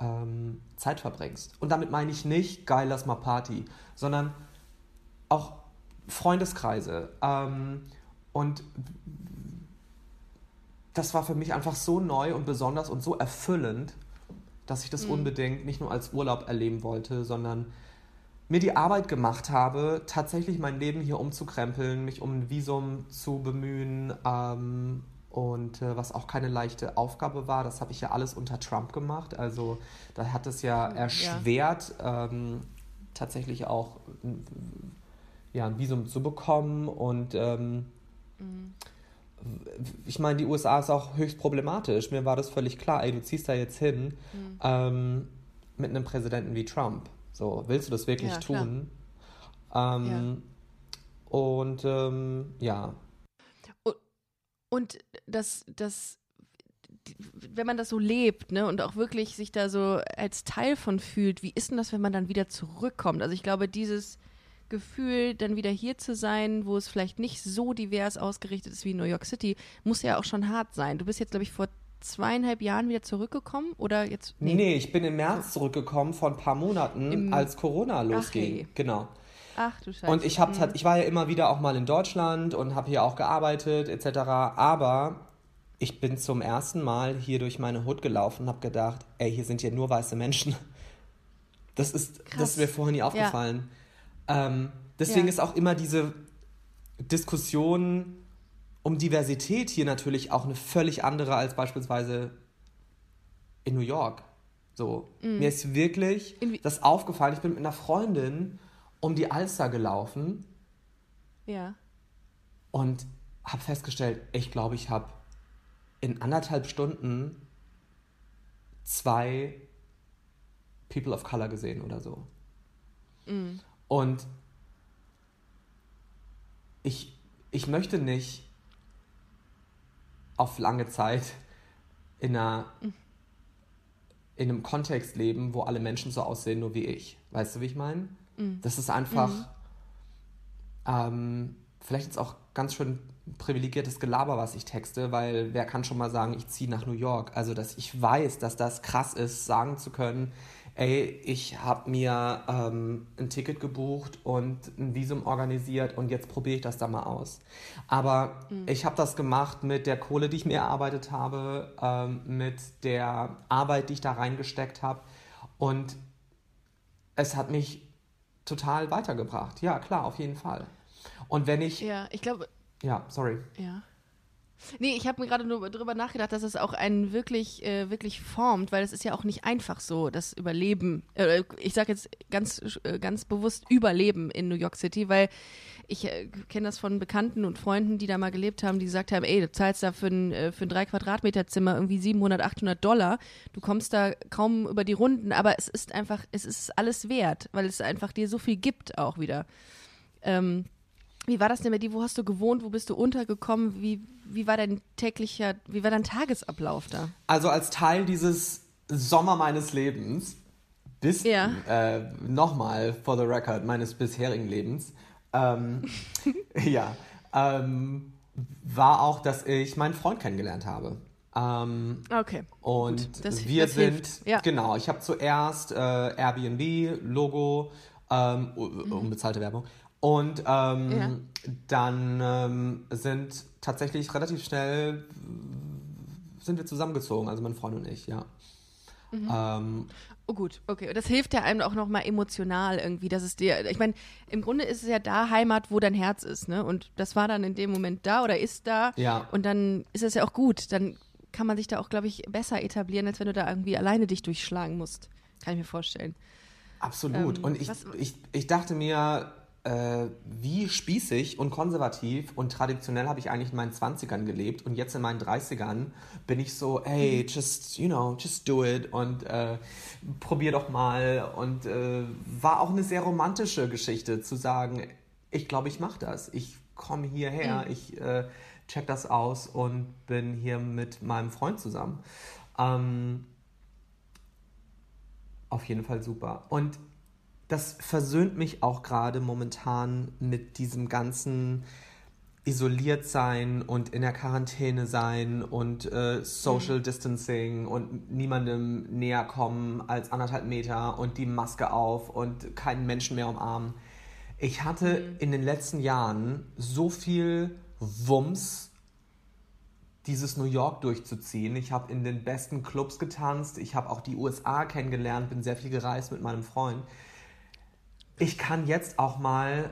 ähm, Zeit verbringst. Und damit meine ich nicht, geil, lass mal Party, sondern auch Freundeskreise. Ähm, und das war für mich einfach so neu und besonders und so erfüllend, dass ich das unbedingt nicht nur als Urlaub erleben wollte, sondern mir die Arbeit gemacht habe, tatsächlich mein Leben hier umzukrempeln, mich um ein Visum zu bemühen ähm, und äh, was auch keine leichte Aufgabe war. Das habe ich ja alles unter Trump gemacht. Also da hat es ja erschwert, ähm, tatsächlich auch ein- ja, ein Visum zu bekommen und ähm, ich meine, die USA ist auch höchst problematisch. Mir war das völlig klar. Ey, du ziehst da jetzt hin ähm, mit einem Präsidenten wie Trump. So, willst du das wirklich Ja, tun? Ähm, Und ähm, ja, Und das, das, wenn man das so lebt, ne, und auch wirklich sich da so als Teil von fühlt, wie ist denn das, wenn man dann wieder zurückkommt? Also ich glaube, dieses Gefühl, dann wieder hier zu sein, wo es vielleicht nicht so divers ausgerichtet ist wie in New York City, muss ja auch schon hart sein. Du bist jetzt, glaube ich, vor zweieinhalb Jahren wieder zurückgekommen oder jetzt? nee. ich bin im März zurückgekommen vor ein paar Monaten, Im- als Corona losging. hey. Genau. Ach du Scheiße. Und ich habe ich war ja immer wieder auch mal in Deutschland und habe hier auch gearbeitet etc. Aber ich bin zum ersten Mal hier durch meine Hut gelaufen und habe gedacht, ey, hier sind ja nur weiße Menschen. Das ist, Krass. das ist mir vorher nie aufgefallen. Ähm, deswegen Ja. ist auch immer diese Diskussion um Diversität hier natürlich auch eine völlig andere als beispielsweise in New York. So, mir ist wirklich. Inwie- das aufgefallen. Ich bin mit einer Freundin um die Alster gelaufen ja. und habe festgestellt, ich glaube, ich habe in anderthalb Stunden zwei People of Color gesehen oder so. Und ich, ich möchte nicht auf lange Zeit in, einer, in einem Kontext leben, wo alle Menschen so aussehen, nur wie ich. Weißt du, wie ich meine? Das ist einfach ähm, vielleicht jetzt auch ganz schön privilegiertes Gelaber, was ich texte, weil wer kann schon mal sagen, ich ziehe nach New York? Also, dass ich weiß, dass das krass ist, sagen zu können, ey, ich habe mir ähm, ein Ticket gebucht und ein Visum organisiert und jetzt probiere ich das da mal aus. Aber ich habe das gemacht mit der Kohle, die ich mir erarbeitet habe, ähm, mit der Arbeit, die ich da reingesteckt habe und es hat mich total weitergebracht. Ja, klar, auf jeden Fall. Und wenn ich, Ja, ich glaube, ja, sorry. Ja. Nee, ich habe mir gerade nur drüber nachgedacht, dass es auch einen wirklich, äh, wirklich formt, weil es ist ja auch nicht einfach so, das Überleben. Äh, ich sage jetzt ganz, äh, ganz bewusst Überleben in New York City, weil ich äh, kenne das von Bekannten und Freunden, die da mal gelebt haben, die gesagt haben, ey, du zahlst da für ein, äh, für ein 3 Quadratmeter Zimmer irgendwie 700, 800 Dollar. Du kommst da kaum über die Runden, aber es ist einfach, es ist alles wert, weil es einfach dir so viel gibt auch wieder. Ähm, wie war das denn bei dir? Wo hast du gewohnt? Wo bist du untergekommen? Wie, wie war dein täglicher, wie war dein Tagesablauf da? Also als Teil dieses Sommer meines Lebens, bis Ja. äh, nochmal for the record meines bisherigen Lebens, ähm, ja, ähm, war auch, dass ich meinen Freund kennengelernt habe. Ähm, Okay. Und das- wir das sind, ja. genau, ich habe zuerst äh, Airbnb, Logo, ähm, u- unbezahlte Werbung. Und ähm, Ja. dann ähm, sind tatsächlich relativ schnell sind wir zusammengezogen, also mein Freund und ich, ja. Ähm, Oh gut, okay. Und das hilft ja einem auch nochmal emotional irgendwie, dass es dir, ich meine, im Grunde ist es ja da Heimat, wo dein Herz ist, ne? Und das war dann in dem Moment da oder ist da. Ja. Und dann ist es ja auch gut. Dann kann man sich da auch, glaube ich, besser etablieren, als wenn du da irgendwie alleine dich durchschlagen musst. Kann ich mir vorstellen. Absolut. Ähm, und ich, was- ich, ich dachte mir, äh, wie spießig und konservativ und traditionell habe ich eigentlich in meinen 20ern gelebt und jetzt in meinen 30ern bin ich so, hey, mhm. just, you know, just do it und äh, probier doch mal und äh, war auch eine sehr romantische Geschichte zu sagen, ich glaube, ich mache das. Ich komme hierher, mhm. ich äh, check das aus und bin hier mit meinem Freund zusammen. Ähm, auf jeden Fall super. Und das versöhnt mich auch gerade momentan mit diesem ganzen isoliert sein und in der Quarantäne sein und äh, Social mhm. Distancing und niemandem näher kommen als anderthalb Meter und die Maske auf und keinen Menschen mehr umarmen. Ich hatte mhm. in den letzten Jahren so viel Wumms, dieses New York durchzuziehen. Ich habe in den besten Clubs getanzt, ich habe auch die USA kennengelernt, bin sehr viel gereist mit meinem Freund ich kann jetzt auch mal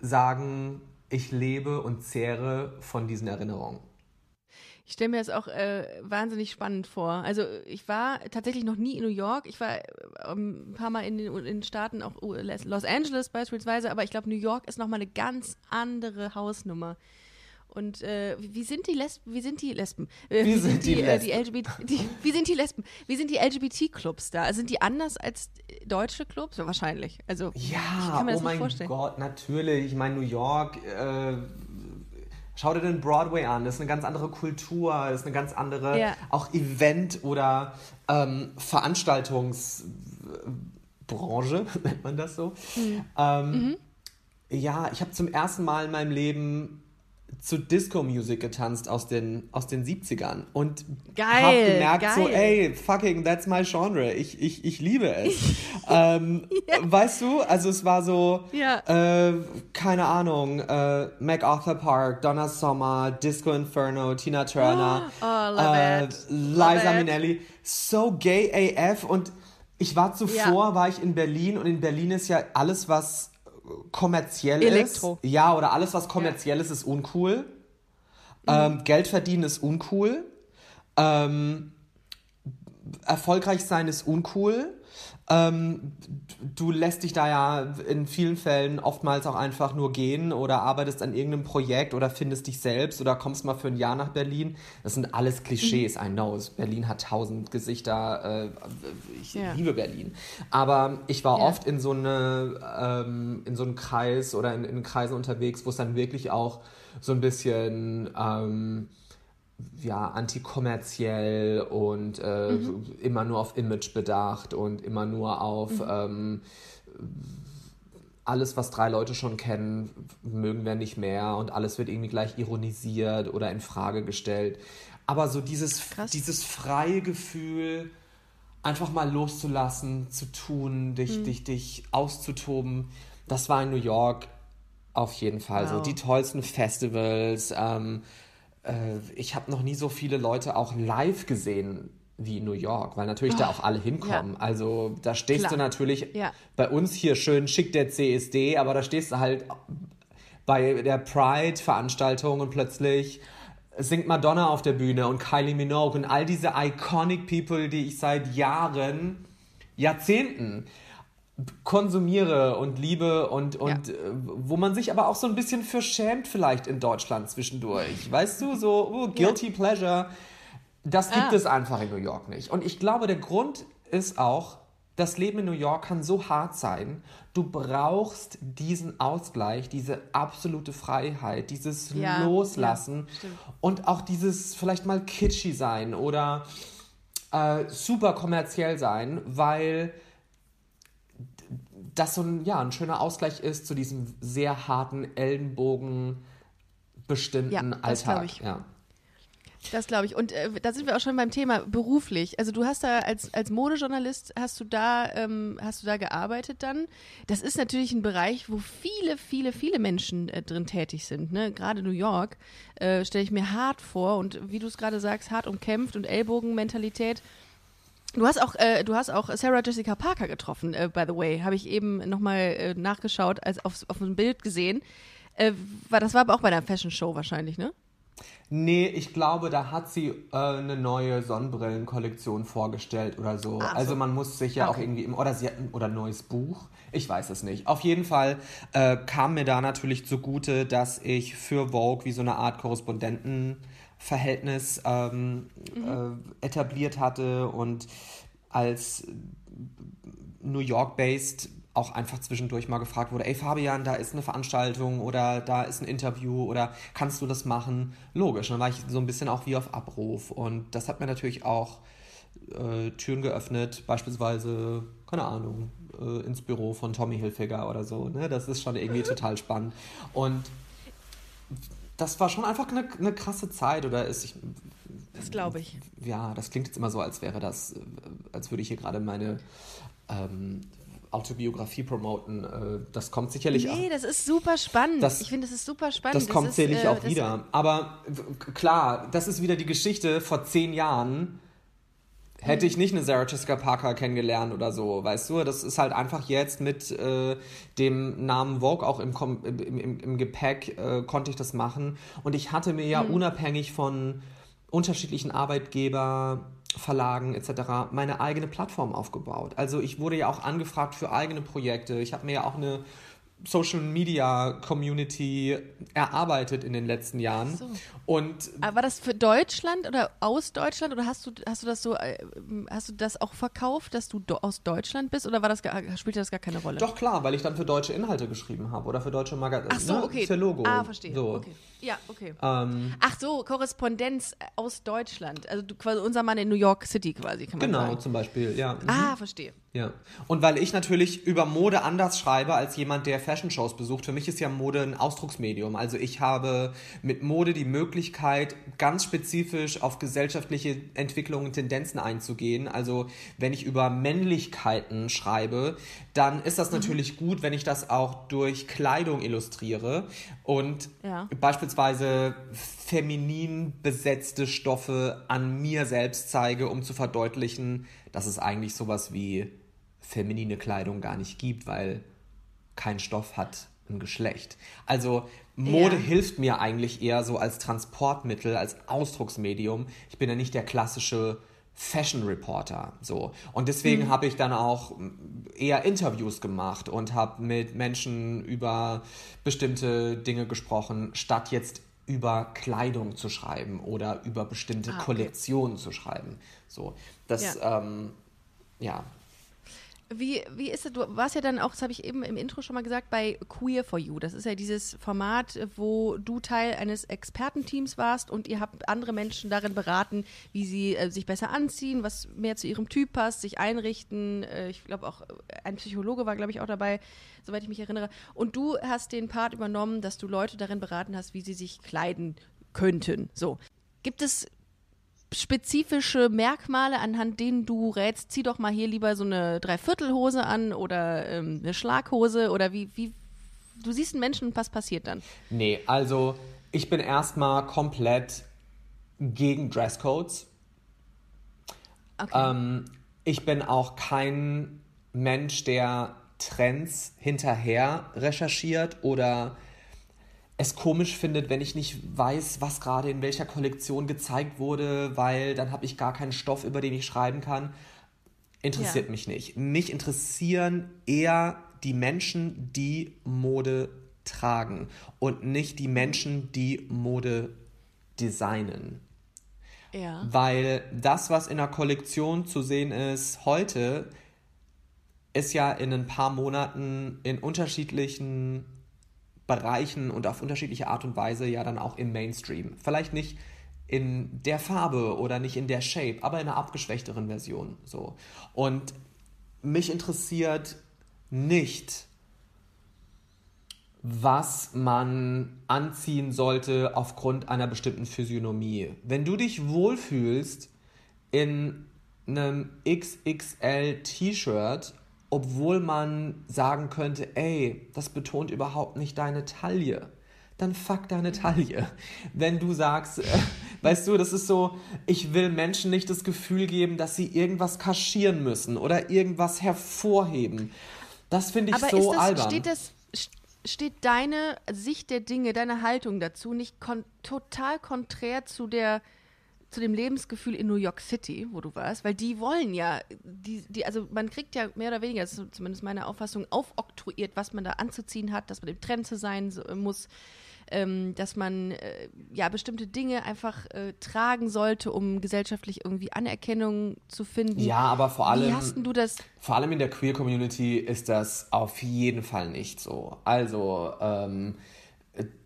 sagen, ich lebe und zehre von diesen Erinnerungen. Ich stelle mir das auch äh, wahnsinnig spannend vor. Also ich war tatsächlich noch nie in New York. Ich war ähm, ein paar Mal in den, in den Staaten, auch Los Angeles beispielsweise, aber ich glaube, New York ist nochmal eine ganz andere Hausnummer. Und äh, wie sind die Lesben? Wie sind die Lesben? Äh, wie, wie, sind die, die, äh, die LGBT, die, Wie sind die Lesben? Wie sind die LGBT-Clubs da? Sind die anders als deutsche Clubs? Ja, wahrscheinlich. Also ja, oh mein vorstellen. Gott, natürlich. Ich meine New York. Äh, schau dir den Broadway an. Das ist eine ganz andere Kultur. Das ist eine ganz andere ja. auch Event oder ähm, Veranstaltungsbranche nennt man das so. Mhm. Ähm, mhm. Ja, ich habe zum ersten Mal in meinem Leben zu Disco-Music getanzt aus den, aus den 70ern und habe gemerkt geil. so, ey, fucking, that's my genre. Ich, ich, ich liebe es. ähm, ja. Weißt du, also es war so, ja. äh, keine Ahnung, äh, MacArthur Park, Donna Summer, Disco Inferno, Tina Turner, oh, love äh, it. Liza Minnelli, so gay AF und ich war zuvor, ja. war ich in Berlin und in Berlin ist ja alles, was kommerziell Elektro. ist. Ja, oder alles, was kommerziell ja. ist, ist uncool. Mhm. Ähm, Geld verdienen ist uncool. Ähm, erfolgreich sein ist uncool. Ähm, du lässt dich da ja in vielen Fällen oftmals auch einfach nur gehen oder arbeitest an irgendeinem Projekt oder findest dich selbst oder kommst mal für ein Jahr nach Berlin. Das sind alles Klischees, mhm. I know. Berlin hat tausend Gesichter. Äh, ich ja. liebe Berlin. Aber ich war ja. oft in so, eine, ähm, in so einem Kreis oder in, in Kreisen unterwegs, wo es dann wirklich auch so ein bisschen... Ähm, ja, antikommerziell und äh, mhm. immer nur auf Image bedacht und immer nur auf mhm. ähm, alles, was drei Leute schon kennen, mögen wir nicht mehr und alles wird irgendwie gleich ironisiert oder in Frage gestellt. Aber so dieses, dieses freie Gefühl, einfach mal loszulassen, zu tun, dich, mhm. dich, dich auszutoben, das war in New York auf jeden Fall wow. so. Die tollsten Festivals, ähm, äh, ich habe noch nie so viele Leute auch live gesehen wie in New York, weil natürlich oh, da auch alle hinkommen. Ja. Also da stehst Klar. du natürlich ja. bei uns hier schön schick der CSD, aber da stehst du halt bei der Pride-Veranstaltung und plötzlich singt Madonna auf der Bühne und Kylie Minogue und all diese iconic People, die ich seit Jahren, Jahrzehnten konsumiere und liebe und, und ja. Äh, wo man sich aber auch so ein bisschen für schämt vielleicht in Deutschland zwischendurch. Weißt du, so oh, guilty ja. pleasure. Das gibt ah. es einfach in New York nicht. Und ich glaube, der Grund ist auch, das Leben in New York kann so hart sein. Du brauchst diesen Ausgleich, diese absolute Freiheit, dieses ja, Loslassen ja, und auch dieses vielleicht mal kitschy sein oder äh, super kommerziell sein, weil das so ein, ja, ein schöner Ausgleich ist zu diesem sehr harten Ellenbogen bestimmten ja, Alltag. Ich. Ja. Das glaube ich. Und äh, da sind wir auch schon beim Thema beruflich. Also du hast da als, als Modejournalist, hast du da, ähm, hast du da gearbeitet dann? Das ist natürlich ein Bereich, wo viele, viele, viele Menschen äh, drin tätig sind. Ne? Gerade New York äh, stelle ich mir hart vor und wie du es gerade sagst, hart umkämpft und Ellbogenmentalität. Du hast auch, äh, du hast auch Sarah Jessica Parker getroffen, äh, by the way. Habe ich eben nochmal äh, nachgeschaut, als auf, auf ein Bild gesehen. Äh, war, das war aber auch bei der Fashion Show wahrscheinlich, ne? Nee, ich glaube, da hat sie äh, eine neue Sonnenbrillenkollektion vorgestellt oder so. So. Also man muss sich ja auch Okay. irgendwie im oder sie hat ein oder ein neues Buch. Ich weiß es nicht. Auf jeden Fall äh, kam mir da natürlich zugute, dass ich für Vogue wie so eine Art Korrespondentenverhältnis ähm, Mhm. äh, etabliert hatte und als New York-based auch einfach zwischendurch mal gefragt wurde, ey Fabian, da ist eine Veranstaltung oder da ist ein Interview oder kannst du das machen? Logisch, dann war ich so ein bisschen auch wie auf Abruf und das hat mir natürlich auch äh, Türen geöffnet, beispielsweise, keine Ahnung, äh, ins Büro von Tommy Hilfiger oder so. Ne? Das ist schon irgendwie total spannend. Und das war schon einfach eine, eine krasse Zeit oder ist ich, Das glaube ich. ja, das klingt jetzt immer so, als wäre das, äh, als würde ich hier gerade meine ähm, Autobiografie promoten. Äh, das kommt sicherlich Nee, das ist super spannend. Das- ich finde, das ist super spannend. das kommt ist, sicherlich äh, auch das- wieder. Aber klar, das ist wieder die Geschichte vor zehn Jahren. Hätte ich nicht eine Sarah Jessica Parker kennengelernt oder so, weißt du? Das ist halt einfach jetzt mit äh, dem Namen Vogue auch im, Kom im, im, im Gepäck äh, konnte ich das machen. Und ich hatte mir ja unabhängig von unterschiedlichen Arbeitgeber, Verlagen etc. meine eigene Plattform aufgebaut. Also ich wurde ja auch angefragt für eigene Projekte. Ich habe mir ja auch eine Social Media Community erarbeitet in den letzten Jahren. so. Und Aber Ah, war das für Deutschland oder aus Deutschland oder hast du hast du das so äh, hast du das auch verkauft, dass du do, aus Deutschland bist oder war das spielte das gar keine Rolle? doch klar, weil ich dann für deutsche Inhalte geschrieben habe oder für deutsche Magazine. Ach so, ne? okay. Für Logo. Ah, verstehe. So. Okay. Ja, okay. Ähm, Ach so, Korrespondenz aus Deutschland. Also du, quasi unser Mann in New York City quasi, kann man genau, sagen. zum Beispiel, ja. Mhm. Ah, verstehe. Ja. Und weil ich natürlich über Mode anders schreibe als jemand, der Fashion-Shows besucht, für mich ist ja Mode ein Ausdrucksmedium. Also ich habe mit Mode die Möglichkeit, ganz spezifisch auf gesellschaftliche Entwicklungen und Tendenzen einzugehen. Also wenn ich über Männlichkeiten schreibe, dann ist das natürlich gut, wenn ich das auch durch Kleidung illustriere und Ja. beispielsweise feminin besetzte Stoffe an mir selbst zeige, um zu verdeutlichen, dass es eigentlich sowas wie feminine Kleidung gar nicht gibt, weil kein Stoff hat ein Geschlecht. Also Mode Ja. hilft mir eigentlich eher so als Transportmittel, als Ausdrucksmedium. Ich bin ja nicht der klassische Fashion Reporter, so. Und deswegen habe ich dann auch eher Interviews gemacht und habe mit Menschen über bestimmte Dinge gesprochen, statt jetzt über Kleidung zu schreiben oder über bestimmte Ah, okay. Kollektionen zu schreiben. So, das, ja. Ähm, ja. Wie, wie ist es? Du warst ja dann auch, das habe ich eben im Intro schon mal gesagt, bei Queer for You. Das ist ja dieses Format, wo du Teil eines Expertenteams warst und ihr habt andere Menschen darin beraten, wie sie äh, sich besser anziehen, was mehr zu ihrem Typ passt, sich einrichten. Äh, ich glaube auch, äh, ein Psychologe war, glaube ich, auch dabei, soweit ich mich erinnere. Und du hast den Part übernommen, dass du Leute darin beraten hast, wie sie sich kleiden könnten. So. Gibt es spezifische Merkmale, anhand denen du rätst, zieh doch mal hier lieber so eine Dreiviertelhose an oder ähm, eine Schlaghose oder wie, wie, du siehst einen Menschen und was passiert dann? Nee, also ich bin erstmal komplett gegen Dresscodes. Okay. Ähm, ich bin auch kein Mensch, der Trends hinterher recherchiert oder es komisch findet, wenn ich nicht weiß, was gerade in welcher Kollektion gezeigt wurde, weil dann habe ich gar keinen Stoff, über den ich schreiben kann. Interessiert Ja. mich nicht. Mich interessieren eher die Menschen, die Mode tragen und nicht die Menschen, die Mode designen. ja. Weil das, was in der Kollektion zu sehen ist heute, ist ja in ein paar Monaten in unterschiedlichen Bereichen und auf unterschiedliche Art und Weise ja dann auch im Mainstream. Vielleicht nicht in der Farbe oder nicht in der Shape, aber in einer abgeschwächteren Version. So. Und mich interessiert nicht, was man anziehen sollte aufgrund einer bestimmten Physiognomie. Wenn du dich wohlfühlst in einem XXL T-Shirt, obwohl man sagen könnte, ey, das betont überhaupt nicht deine Taille, dann fuck deine Taille. Wenn du sagst, äh, weißt du, das ist so, ich will Menschen nicht das Gefühl geben, dass sie irgendwas kaschieren müssen oder irgendwas hervorheben. Das finde ich Aber so ist das, albern. steht das, steht deine Sicht der Dinge, deine Haltung dazu nicht kon total konträr zu der zu dem Lebensgefühl in New York City, wo du warst, weil die wollen ja, die, die, also man kriegt ja mehr oder weniger, das ist zumindest meine Auffassung, aufoktroyiert, was man da anzuziehen hat, dass man im Trend zu sein muss, ähm, dass man äh, ja bestimmte Dinge einfach äh, tragen sollte, um gesellschaftlich irgendwie Anerkennung zu finden. Ja, aber vor allem. Wie hast du das? Vor allem in der Queer Community ist das auf jeden Fall nicht so. Also, ähm,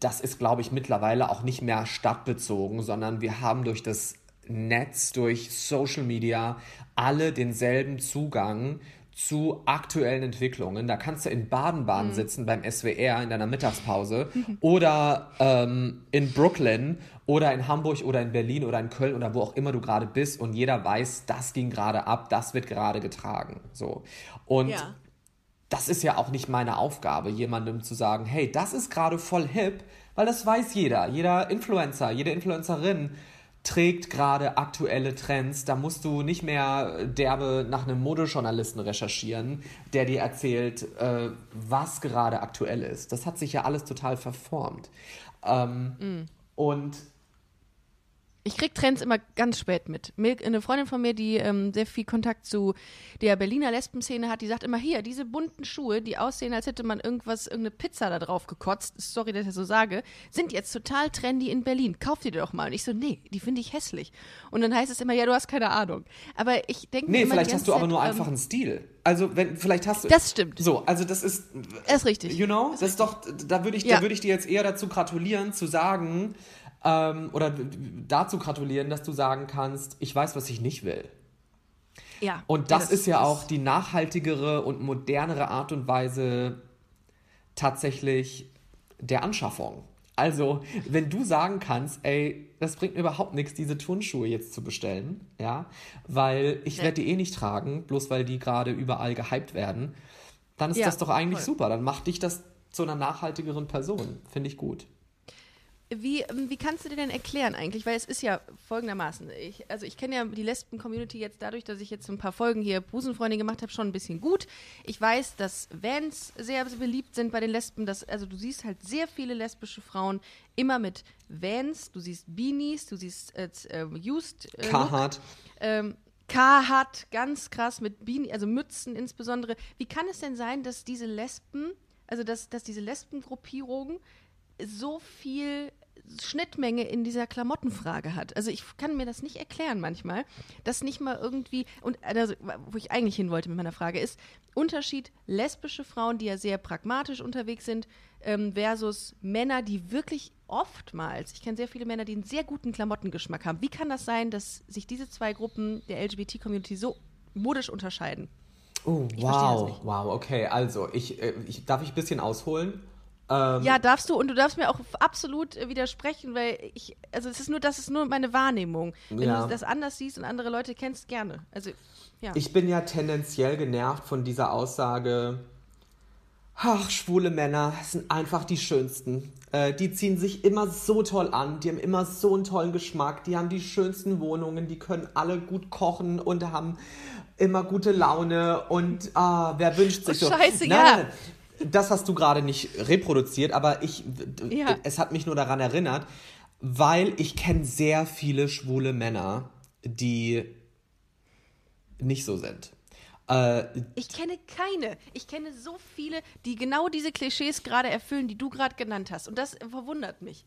das ist, glaube ich, mittlerweile auch nicht mehr stadtbezogen, sondern wir haben durch das Netz, durch Social Media alle denselben Zugang zu aktuellen Entwicklungen. Da kannst du in Baden-Baden mhm. sitzen beim SWR in deiner Mittagspause oder ähm, in Brooklyn oder in Hamburg oder in Berlin oder in Köln oder wo auch immer du gerade bist und jeder weiß, das ging gerade ab, das wird gerade getragen. So. Und ja. das ist ja auch nicht meine Aufgabe, jemandem zu sagen, hey, das ist gerade voll hip, weil das weiß jeder. Jeder Influencer, jede Influencerin trägt gerade aktuelle Trends. Da musst du nicht mehr derbe nach einem Modejournalisten recherchieren, der dir erzählt, äh, was gerade aktuell ist. Das hat sich ja alles total verformt. Ähm, mm. Und ich krieg Trends immer ganz spät mit. Eine Freundin von mir, die ähm, sehr viel Kontakt zu der Berliner Lesbenszene hat, die sagt immer, hier, diese bunten Schuhe, die aussehen, als hätte man irgendwas, irgendeine Pizza da drauf gekotzt, sorry, dass ich das so sage, sind jetzt total trendy in Berlin. Kauf die doch mal. Und ich so, nee, die finde ich hässlich. Und dann heißt es immer, ja, du hast keine Ahnung. Aber ich denke Nee, vielleicht hast du aber nur einfach ähm, einen Stil. Also, wenn, vielleicht hast du. Das stimmt. So, also das ist. Das ist richtig. You know, das, das ist doch, da würde ich, ja. da ich dir jetzt eher dazu gratulieren, zu sagen, ähm, oder dazu gratulieren, dass du sagen kannst, ich weiß, was ich nicht will. Ja. Und das, ja, das ist ja auch die nachhaltigere und modernere Art und Weise tatsächlich der Anschaffung. Also, wenn du sagen kannst, ey, das bringt mir überhaupt nichts, diese Turnschuhe jetzt zu bestellen, ja, weil ich ja. werde die eh nicht tragen, bloß weil die gerade überall gehypt werden, dann ist ja, das doch eigentlich voll. super. Dann macht dich das zu einer nachhaltigeren Person. Finde ich gut. Wie, ähm, wie kannst du dir denn erklären eigentlich? Weil es ist ja folgendermaßen. Ich, also ich kenne ja die Lesben-Community jetzt dadurch, dass ich jetzt ein paar Folgen hier Busenfreundin gemacht habe, schon ein bisschen gut. Ich weiß, dass Vans sehr beliebt sind bei den Lesben. Dass, also du siehst halt sehr viele lesbische Frauen immer mit Vans, du siehst Beanies, du siehst äh, äh, Used. Äh, Carhartt. Ähm, Carhartt, ganz krass, mit Beanie, also Mützen insbesondere. Wie kann es denn sein, dass diese Lesben, also dass, dass diese Lesbengruppierungen so viel Schnittmenge in dieser Klamottenfrage hat. Also ich kann mir das nicht erklären manchmal, dass nicht mal irgendwie, und also, wo ich eigentlich hin wollte mit meiner Frage ist, Unterschied lesbische Frauen, die ja sehr pragmatisch unterwegs sind, ähm, versus Männer, die wirklich oftmals, ich kenne sehr viele Männer, die einen sehr guten Klamottengeschmack haben. Wie kann das sein, dass sich diese zwei Gruppen der LGBT-Community so modisch unterscheiden? Oh, wow, wow, okay. Also, ich, äh, ich darf ich ein bisschen ausholen? Ähm, ja, darfst du und du darfst mir auch absolut widersprechen, weil ich, also es ist nur, das ist nur meine Wahrnehmung. Wenn ja. du das anders siehst und andere Leute kennst, gerne. Also, ja. Ich bin ja tendenziell genervt von dieser Aussage, ach, schwule Männer sind einfach die schönsten. Äh, die ziehen sich immer so toll an, die haben immer so einen tollen Geschmack, die haben die schönsten Wohnungen, die können alle gut kochen und haben immer gute Laune und ah, wer wünscht sich oh, so. Scheiße, Nein, ja das hast du gerade nicht reproduziert, aber ich, ja. es hat mich nur daran erinnert, weil ich kenne sehr viele schwule Männer, die nicht so sind. Äh, ich kenne keine. Ich kenne so viele, die genau diese Klischees gerade erfüllen, die du gerade genannt hast. Und das verwundert mich.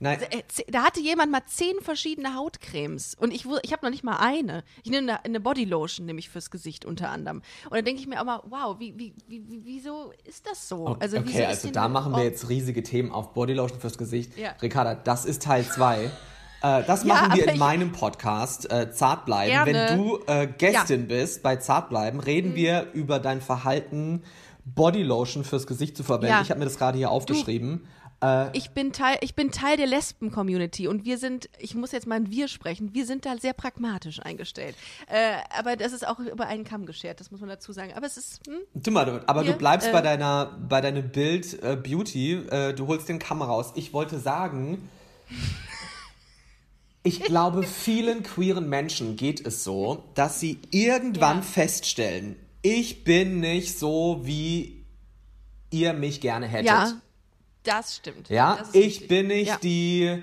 Nein. Also, äh, da hatte jemand mal zehn verschiedene Hautcremes und ich, ich habe noch nicht mal eine. Ich nehme eine, eine Bodylotion nämlich fürs Gesicht unter anderem. Und dann denke ich mir auch mal, wow, wie, wie, wie, wieso ist das so? Also, okay, also da machen wir jetzt riesige Themen auf Bodylotion fürs Gesicht. Ja. Ricarda, das ist Teil 2. Äh, das machen ja, wir in meinem Podcast, äh, Zartbleiben. Gerne. Wenn du äh, Gästin ja. bist bei Zartbleiben, reden mhm. wir über dein Verhalten, Bodylotion fürs Gesicht zu verwenden. Ich habe mir das gerade hier aufgeschrieben. Du äh, ich, bin Teil, ich bin Teil der Lesben-Community und wir sind, ich muss jetzt mal ein Wir sprechen, wir sind da sehr pragmatisch eingestellt. Äh, aber das ist auch über einen Kamm geschert, das muss man dazu sagen. Aber es ist. Hm, du mal, aber wir, du bleibst äh, bei deiner, bei deinem Bild äh, Beauty, äh, du holst den Kamm raus. Ich wollte sagen. Ich glaube, vielen queeren Menschen geht es so, dass sie irgendwann ja. feststellen, ich bin nicht so, wie ihr mich gerne hättet. Ja, das stimmt. Ja, Das ich richtig. bin nicht Ja. die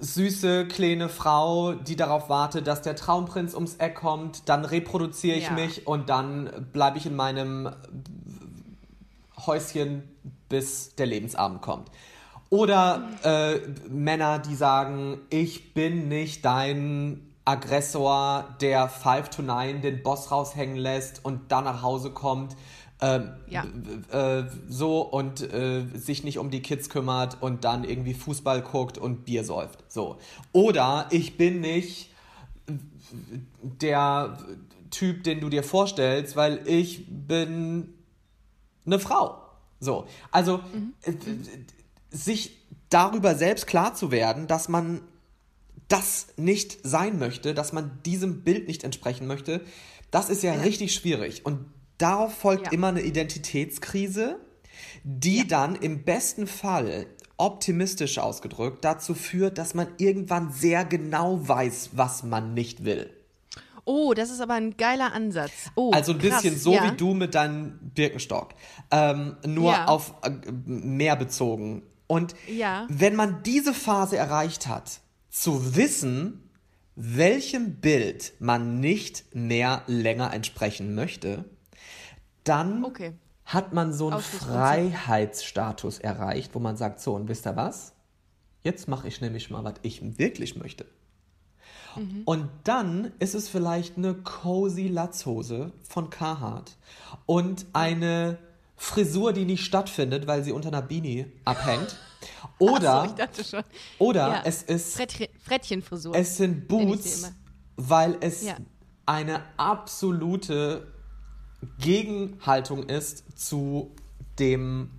süße kleine Frau, die darauf wartet, dass der Traumprinz ums Eck kommt, dann reproduziere ich Ja. mich und dann bleibe ich in meinem Häuschen, bis der Lebensabend kommt. Oder äh, Männer, die sagen, ich bin nicht dein Aggressor, der 5 to 9 den Boss raushängen lässt und dann nach Hause kommt. Ähm, Ja. äh, so und äh, sich nicht um die Kids kümmert und dann irgendwie Fußball guckt und Bier säuft. So. Oder ich bin nicht der Typ, den du dir vorstellst, weil ich bin eine Frau. So. Also äh, äh, sich darüber selbst klar zu werden, dass man das nicht sein möchte, dass man diesem Bild nicht entsprechen möchte, das ist ja, richtig schwierig. Und darauf folgt Ja. immer eine Identitätskrise, die dann im besten Fall optimistisch ausgedrückt dazu führt, dass man irgendwann sehr genau weiß, was man nicht will. Oh, das ist aber ein geiler Ansatz. Oh, Also ein krass, bisschen so ja. wie du mit deinem Birkenstock. Ähm, nur Ja. auf äh, mehr bezogen. Und Ja. wenn man diese Phase erreicht hat, zu wissen, welchem Bild man nicht mehr länger entsprechen möchte, dann Okay. hat man so einen. Freiheitsstatus erreicht, wo man sagt, so, und wisst ihr was? Jetzt mache ich nämlich mal, was ich wirklich möchte. Mhm. Und dann ist es vielleicht eine cozy Latzhose von Carhartt und eine Frisur, die nicht stattfindet, weil sie unter einer Beanie abhängt. Oder, so, oder Ja. es ist Frettchen, Frettchenfrisur. es sind Boots, weil es Ja. eine absolute Gegenhaltung ist zu dem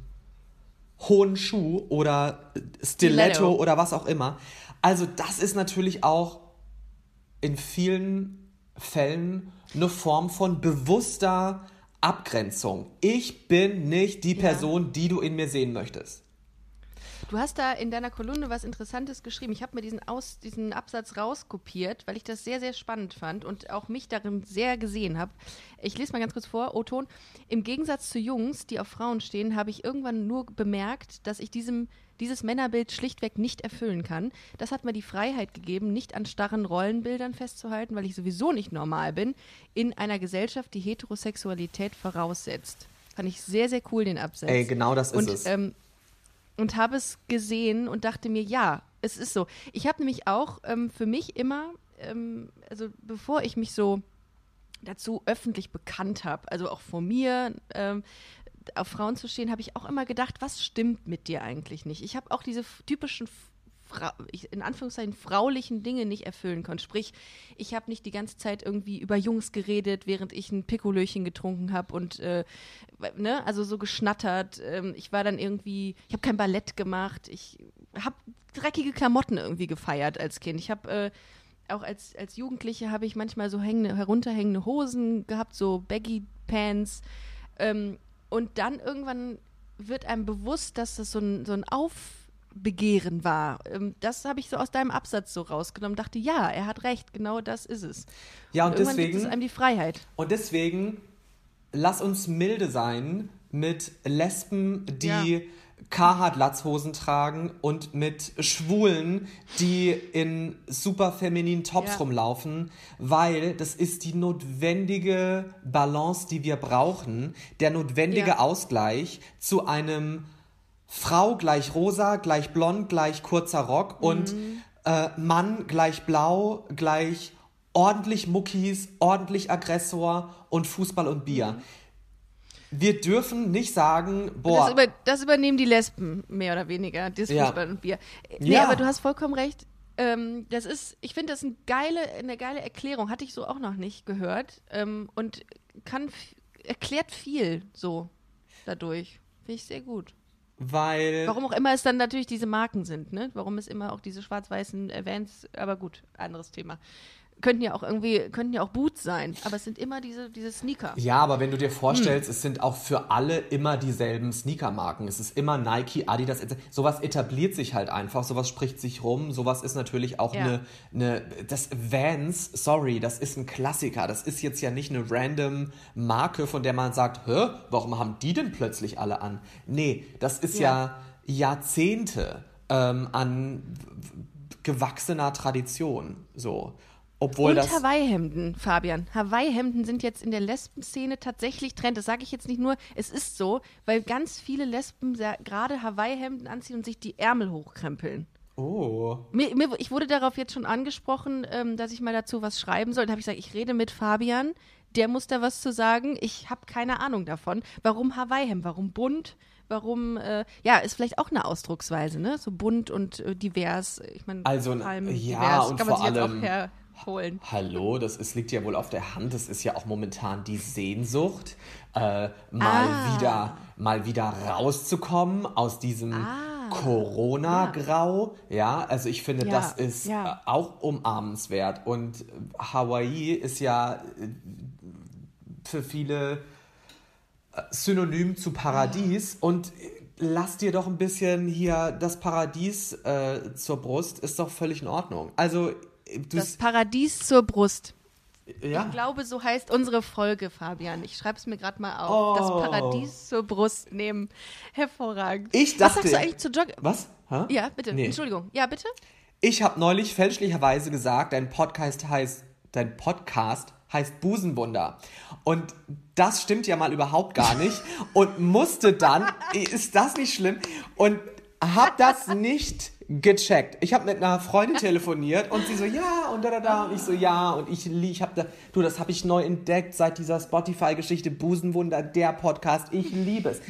hohen Schuh oder Stiletto Stiletto. oder was auch immer. Also das ist natürlich auch in vielen Fällen eine Form von bewusster Abgrenzung. Ich bin nicht die Ja. Person, die du in mir sehen möchtest. Du hast da in deiner Kolumne was Interessantes geschrieben. Ich habe mir diesen, Aus, diesen Absatz rauskopiert, weil ich das sehr, sehr spannend fand und auch mich darin sehr gesehen habe. Ich lese mal ganz kurz vor. O-Ton. Im Gegensatz zu Jungs, die auf Frauen stehen, habe ich irgendwann nur bemerkt, dass ich diesem, dieses Männerbild schlichtweg nicht erfüllen kann. Das hat mir die Freiheit gegeben, nicht an starren Rollenbildern festzuhalten, weil ich sowieso nicht normal bin, in einer Gesellschaft, die Heterosexualität voraussetzt. Fand ich sehr, sehr cool, den Absatz. Ey, genau das ist und, es. Ähm, und habe es gesehen und dachte mir, ja, es ist so. Ich habe nämlich auch ähm, für mich immer, ähm, also bevor ich mich so dazu öffentlich bekannt habe, also auch vor mir, ähm, auf Frauen zu stehen, habe ich auch immer gedacht, was stimmt mit dir eigentlich nicht? Ich habe auch diese typischen in Anführungszeichen fraulichen Dinge nicht erfüllen können. Sprich, ich habe nicht die ganze Zeit irgendwie über Jungs geredet, während ich ein Pikolöchen getrunken habe und äh, ne, also so geschnattert. Ähm, ich war dann irgendwie, ich habe kein Ballett gemacht. Ich habe dreckige Klamotten irgendwie gefeiert als Kind. Ich habe äh, auch als, als Jugendliche habe ich manchmal so hängende, herunterhängende Hosen gehabt, so Baggy Pants. Ähm, und dann irgendwann wird einem bewusst, dass das so ein, so ein Aufbegehren war. Ähm, das habe ich so aus deinem Absatz so rausgenommen. Dachte, ja, er hat recht, genau das ist es. Ja, und Irgendwann gibt deswegen es einem die Freiheit. Und deswegen lass uns milde sein mit Lesben, die Ja. Carhartt-Latzhosen tragen und mit Schwulen, die in super femininen Tops Ja. rumlaufen, weil das ist die notwendige Balance, die wir brauchen, der notwendige Ja. Ausgleich zu einem Frau gleich rosa, gleich blond, gleich kurzer Rock und Mhm. äh, Mann gleich blau, gleich ordentlich Muckis, ordentlich Aggressor und Fußball und Bier. Mhm. Wir dürfen nicht sagen, Das, boah, über, das übernehmen die Lesben mehr oder weniger, das Ja. Fußball und Bier. Nee, Ja. aber du hast vollkommen recht. Ähm, das ist, ich finde das ein geile, eine geile Erklärung. Hatte ich so auch noch nicht gehört. Ähm, und kann, erklärt viel so dadurch. Finde ich sehr gut. Weil Warum auch immer es dann natürlich diese Marken sind, ne? Warum es immer auch diese schwarz-weißen Events, aber gut, anderes Thema. Könnten ja auch irgendwie, könnten ja auch Boots sein, aber es sind immer diese, diese Sneaker. Ja, aber wenn du dir vorstellst, hm. es sind auch für alle immer dieselben Sneakermarken. Es ist immer Nike, Adidas, sowas etabliert sich halt einfach, sowas spricht sich rum, sowas ist natürlich auch eine, ja. eine, das Vans, sorry, das ist ein Klassiker. Das ist jetzt ja nicht eine random Marke, von der man sagt, hä, warum haben die denn plötzlich alle an? Nee, das ist ja, ja Jahrzehnte ähm, an gewachsener Tradition, so. Obwohl und das Hawaii-Hemden, Fabian. Hawaii-Hemden sind jetzt in der Lesben-Szene tatsächlich Trend. Das sage ich jetzt nicht nur, es ist so, weil ganz viele Lesben gerade Hawaii-Hemden anziehen und sich die Ärmel hochkrempeln. Oh. Mir, mir, ich wurde darauf jetzt schon angesprochen, ähm, dass ich mal dazu was schreiben soll. Da habe ich gesagt, ich rede mit Fabian, der muss da was zu sagen. Ich habe keine Ahnung davon. Warum Hawaii-Hemd? Warum bunt? Warum, äh, ja, ist vielleicht auch eine Ausdrucksweise, ne? So bunt und äh, divers. Ich meine, also, ja, divers und kann man vor sich allem, jetzt auch her holen. Hallo, das ist, liegt ja wohl auf der Hand. Das ist ja auch momentan die Sehnsucht, äh, mal, ah. wieder, mal wieder rauszukommen aus diesem ah. Corona-Grau. Ja. ja. also ich finde, ja. das ist ja. Auch umarmenswert. Und Hawaii ist ja äh, für viele äh, synonym zu Paradies. Und lass dir doch ein bisschen hier das Paradies äh, zur Brust, ist doch völlig in Ordnung. Also das Paradies zur Brust. Ja. Ich glaube, so heißt unsere Folge, Fabian. Ich schreibe es mir gerade mal auf. Oh. Das Paradies zur Brust nehmen. Hervorragend. Ich dachte. Was sagst du eigentlich zu Jog? Was? Ha? Ja, bitte. Nee. Entschuldigung. Ja, bitte. Ich habe neulich fälschlicherweise gesagt, dein Podcast heißt, dein Podcast heißt Busenwunder. Und das stimmt ja mal überhaupt gar nicht. Und musste dann, ist das nicht schlimm? Und hab das nicht gecheckt. Ich habe mit einer Freundin telefoniert und sie so, ja, und da, da, da. Und ich so, ja, und ich, ich habe da, du, das habe ich neu entdeckt seit dieser Spotify-Geschichte Busenwunder, der Podcast. Ich liebe es.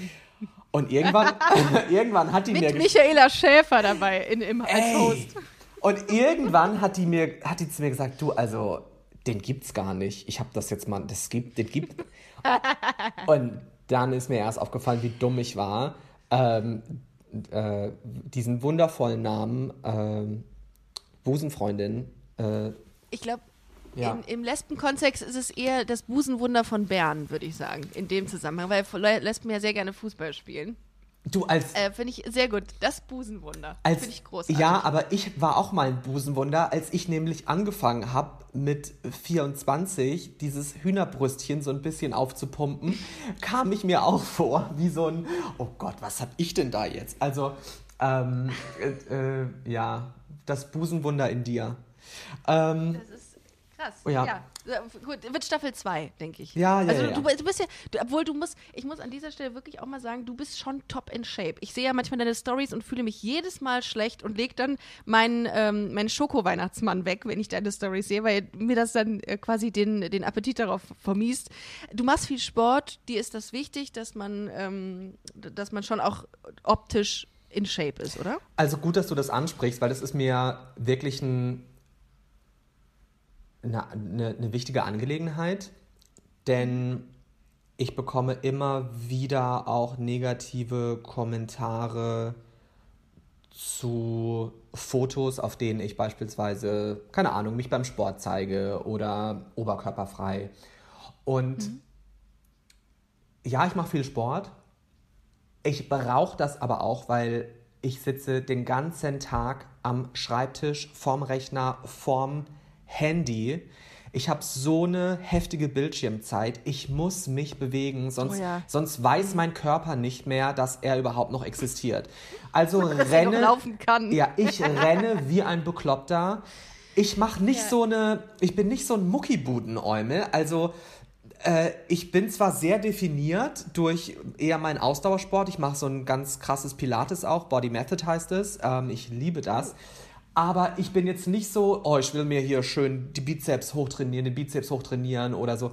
Und irgendwann, irgendwann hat die mit mir. Mit Michaela Schäfer dabei in, im, als Ey. Host. Und irgendwann hat die mir, hat die zu mir gesagt, du, also, den gibt's gar nicht. Ich habe das jetzt mal, das gibt, den gibt. und dann ist mir erst aufgefallen, wie dumm ich war. Ähm, äh, diesen wundervollen Namen äh, Busenfreundin. Äh, ich glaube, ja. im Lesbenkontext ist es eher das Busenwunder von Bern, würde ich sagen, in dem Zusammenhang, weil Lesben ja sehr gerne Fußball spielen. Du als. Äh, Finde ich sehr gut. Das Busenwunder. Finde ich großartig. Ja, aber ich war auch mal ein Busenwunder, als ich nämlich angefangen habe, mit 24 dieses Hühnerbrüstchen so ein bisschen aufzupumpen, kam ich mir auch vor wie so ein, oh Gott, was hab ich denn da jetzt? Also, ähm, äh, äh, ja, das Busenwunder in dir. Ähm, das ist krass. ja. ja. Gut, wird Staffel 2, denke ich. Ja, ja, also ja. Du, du bist ja, du, obwohl du musst, ich muss an dieser Stelle wirklich auch mal sagen, du bist schon top in Shape. Ich sehe ja manchmal deine Stories und fühle mich jedes Mal schlecht und lege dann meinen, ähm, meinen Schoko-Weihnachtsmann weg, wenn ich deine Stories sehe, weil mir das dann äh, quasi den, den Appetit darauf vermiest. Du machst viel Sport, dir ist das wichtig, dass man, ähm, dass man schon auch optisch in Shape ist, oder? Also gut, dass du das ansprichst, weil das ist mir wirklich ein eine, eine, eine wichtige Angelegenheit, denn ich bekomme immer wieder auch negative Kommentare zu Fotos, auf denen ich beispielsweise, keine Ahnung, mich beim Sport zeige oder oberkörperfrei. Und mhm. ja, ich mache viel Sport. Ich brauche das aber auch, weil ich sitze den ganzen Tag am Schreibtisch, vorm Rechner, vorm Handy. Ich habe so eine heftige Bildschirmzeit. Ich muss mich bewegen, sonst, oh ja. sonst weiß mein Körper nicht mehr, dass er überhaupt noch existiert. Also dass renne. laufen kann. Ja, ich renne wie ein Bekloppter. Ich mache nicht ja. so eine. Ich bin nicht so ein Muckibudenäumel. Also äh, ich bin zwar sehr definiert durch eher meinen Ausdauersport. Ich mache so ein ganz krasses Pilates auch. Body Method heißt es. Ähm, ich liebe das. Aber ich bin jetzt nicht so, oh, ich will mir hier schön die Bizeps hochtrainieren, den Bizeps hochtrainieren oder so.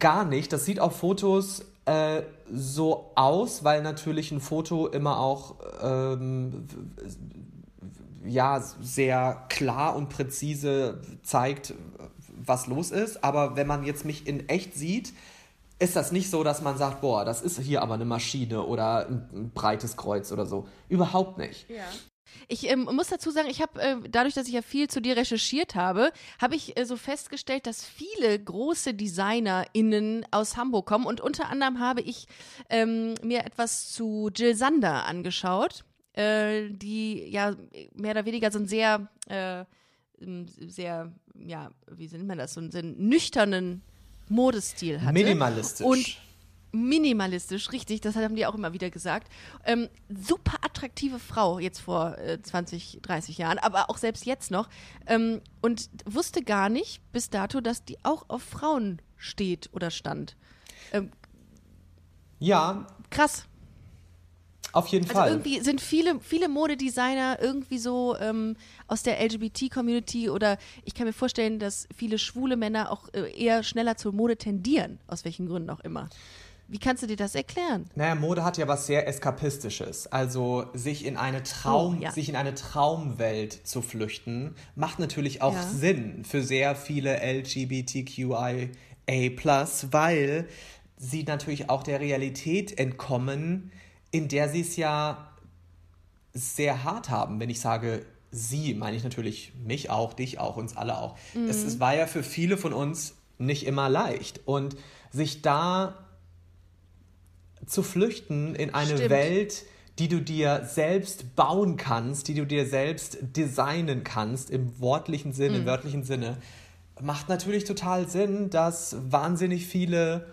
Gar nicht. Das sieht auf Fotos äh, so aus, weil natürlich ein Foto immer auch ähm, ja sehr klar und präzise zeigt, was los ist. Aber wenn man jetzt mich in echt sieht, ist das nicht so, dass man sagt, boah, das ist hier aber eine Maschine oder ein, ein breites Kreuz oder so. Überhaupt nicht. Ja. Ich ähm, muss dazu sagen, ich habe äh, dadurch, dass ich ja viel zu dir recherchiert habe, habe ich äh, so festgestellt, dass viele große DesignerInnen aus Hamburg kommen und unter anderem habe ich ähm, mir etwas zu Jill Sander angeschaut, äh, die ja mehr oder weniger so ein sehr, äh, sehr, ja, wie nennt man das, so einen, so einen nüchternen Modestil hatte. Minimalistisch. Und minimalistisch, richtig, das haben die auch immer wieder gesagt. Ähm, super attraktive Frau jetzt vor äh, 20, 30 Jahren, aber auch selbst jetzt noch. Ähm, und wusste gar nicht bis dato, dass die auch auf Frauen steht oder stand. Ähm, ja. Krass. Auf jeden also Fall. irgendwie sind viele, viele Modedesigner irgendwie so ähm, aus der LGBT-Community oder ich kann mir vorstellen, dass viele schwule Männer auch äh, eher schneller zur Mode tendieren, aus welchen Gründen auch immer. Wie kannst du dir das erklären? Naja, Mode hat ja was sehr Eskapistisches. Also sich in eine Traum, Oh, ja. sich in eine Traumwelt zu flüchten, macht natürlich auch Ja. Sinn für sehr viele LGBTQIA+, weil sie natürlich auch der Realität entkommen, in der sie es ja sehr hart haben. Wenn ich sage sie, meine ich natürlich mich auch, dich auch, uns alle auch. Es, es war ja für viele von uns nicht immer leicht. Und sich da zu flüchten in eine Stimmt. Welt, die du dir selbst bauen kannst, die du dir selbst designen kannst, im wortlichen Sinne, im wörtlichen Sinne, macht natürlich total Sinn, dass wahnsinnig viele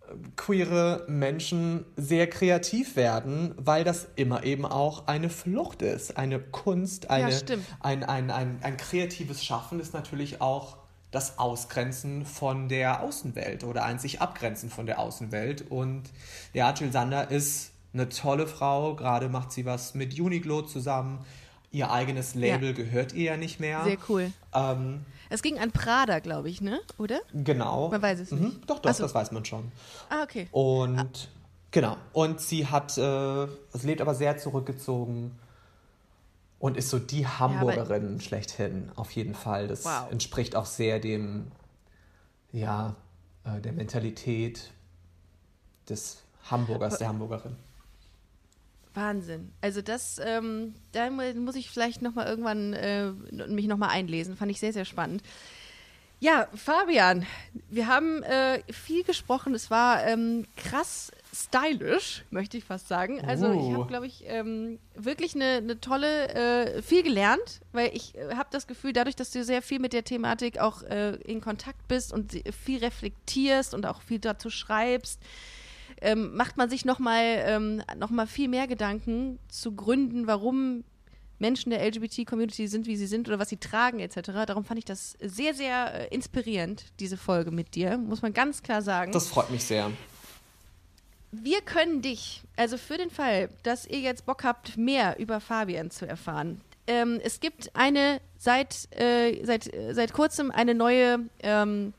äh, queere Menschen sehr kreativ werden, weil das immer eben auch eine Flucht ist, eine Kunst, eine, stimmt. ein, ein, ein, ein kreatives Schaffen ist natürlich auch das Ausgrenzen von der Außenwelt oder ein sich abgrenzen von der Außenwelt. Und ja, Jill Sander ist eine tolle Frau. Gerade macht sie was mit Uniqlo zusammen. Ihr eigenes Label Ja. gehört ihr ja nicht mehr. Sehr cool. Ähm, Es ging an Prada, glaube ich, ne? Oder? genau. Man weiß es Mhm. nicht. Doch, doch, so. das weiß man schon. Ah, okay. Und genau. Und sie hat, äh, sie lebt aber sehr zurückgezogen und ist so die Hamburgerin schlechthin, auf jeden Fall. Das Wow. entspricht auch sehr dem, ja, äh, der Mentalität des Hamburgers, der Hamburgerin. Wahnsinn. Also das, ähm, da mu- muss ich vielleicht noch mal irgendwann äh, mich noch mal einlesen. Fand ich sehr, sehr spannend. Ja, Fabian, wir haben äh, viel gesprochen. Es war ähm, krass stylisch, möchte ich fast sagen. Also ich Uh. habe, glaube ich, ähm, wirklich eine, eine tolle, äh, viel gelernt, weil ich äh, habe das Gefühl, dadurch, dass du sehr viel mit der Thematik auch äh, in Kontakt bist und viel reflektierst und auch viel dazu schreibst, ähm, macht man sich nochmal ähm, noch mal viel mehr Gedanken zu Gründen, warum Menschen der LGBT-Community sind, wie sie sind oder was sie tragen etc. Darum fand ich das sehr, sehr äh, inspirierend, diese Folge mit dir, muss man ganz klar sagen. Das freut mich sehr. Wir können dich, also für den Fall, dass ihr jetzt Bock habt, mehr über Fabian zu erfahren. Ähm, es gibt eine seit, äh, seit, seit kurzem eine neue ähm,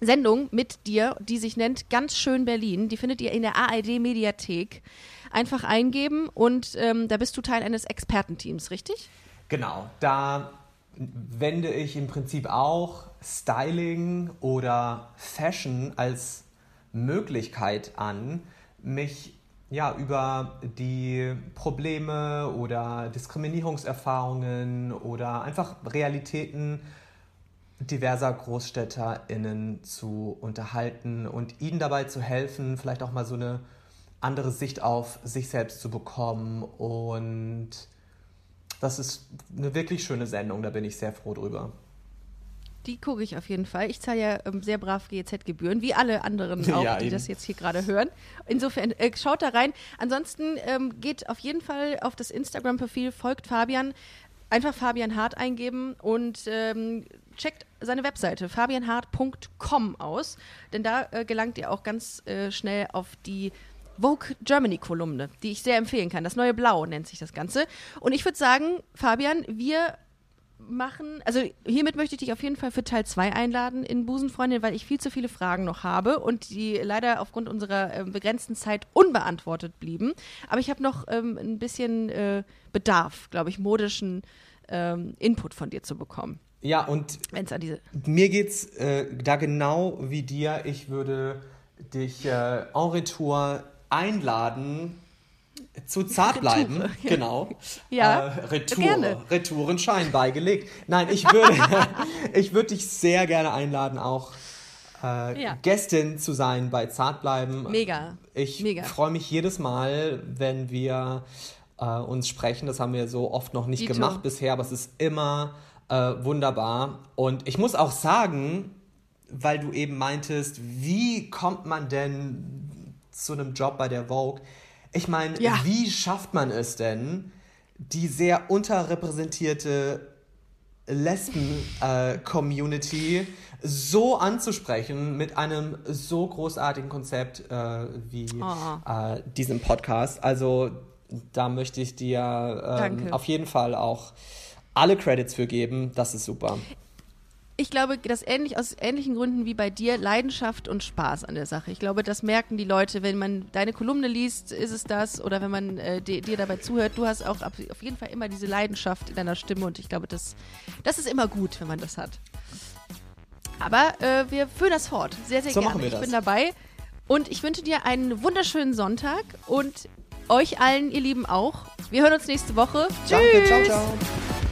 Sendung mit dir, die sich nennt Ganz schön Berlin. Die findet ihr in der ARD Mediathek. Einfach eingeben und ähm, da bist du Teil eines Expertenteams, richtig? Genau, da wende ich im Prinzip auch Styling oder Fashion als Möglichkeit an, mich ja über die Probleme oder Diskriminierungserfahrungen oder einfach Realitäten diverser GroßstädterInnen zu unterhalten und ihnen dabei zu helfen, vielleicht auch mal so eine andere Sicht auf sich selbst zu bekommen. Und das ist eine wirklich schöne Sendung, da bin ich sehr froh drüber. Die gucke ich auf jeden Fall. Ich zahle ja ähm, sehr brav GEZ-Gebühren, wie alle anderen auch, Ja, die eben. das jetzt hier gerade hören. Insofern äh, schaut da rein. Ansonsten ähm, geht auf jeden Fall auf das Instagram-Profil, folgt Fabian, einfach Fabian Hart eingeben und ähm, checkt seine Webseite fabianhart.com aus, denn da äh, gelangt ihr auch ganz äh, schnell auf die Vogue Germany Kolumne, die ich sehr empfehlen kann. Das neue Blau nennt sich das Ganze. Und ich würde sagen, Fabian, wir machen, also hiermit möchte ich dich auf jeden Fall für Teil 2 einladen in Busenfreundin, weil ich viel zu viele Fragen noch habe und die leider aufgrund unserer ähm, begrenzten Zeit unbeantwortet blieben. Aber ich habe noch ähm, ein bisschen äh, Bedarf, glaube ich, modischen ähm, Input von dir zu bekommen, Ja, und wenn es an diese. mir geht's äh, da genau wie dir. Ich würde dich äh, en retour einladen, zu zart bleiben, Retoure, ja. genau. Ja, äh, Retour, gerne. Retourenschein beigelegt. Nein, ich würde, ich würde dich sehr gerne einladen, auch äh, Ja. Gästin zu sein bei Zartbleiben. Mega. Ich freue mich jedes Mal, wenn wir äh, uns sprechen. Das haben wir so oft noch nicht Dito. gemacht bisher, aber es ist immer äh, wunderbar. Und ich muss auch sagen, weil du eben meintest, wie kommt man denn zu einem Job bei der Vogue? Ich meine, Ja. wie schafft man es denn, die sehr unterrepräsentierte Lesben-Community so anzusprechen mit einem so großartigen Konzept äh, wie Oh. äh, diesem Podcast. Also da möchte ich dir ähm, auf jeden Fall auch alle Credits für geben. Das ist super. Ich glaube, dass ähnlich aus ähnlichen Gründen wie bei dir Leidenschaft und Spaß an der Sache. Ich glaube, das merken die Leute, wenn man deine Kolumne liest, ist es das, oder wenn man äh, dir, dabei zuhört. Du hast auch auf jeden Fall immer diese Leidenschaft in deiner Stimme und ich glaube, das, das ist immer gut, wenn man das hat. Aber äh, wir führen das fort. Sehr, sehr So gerne. ich bin dabei und ich wünsche dir einen wunderschönen Sonntag und euch allen, ihr Lieben, auch. Wir hören uns nächste Woche. Danke, ciao, Tschüss. ciao.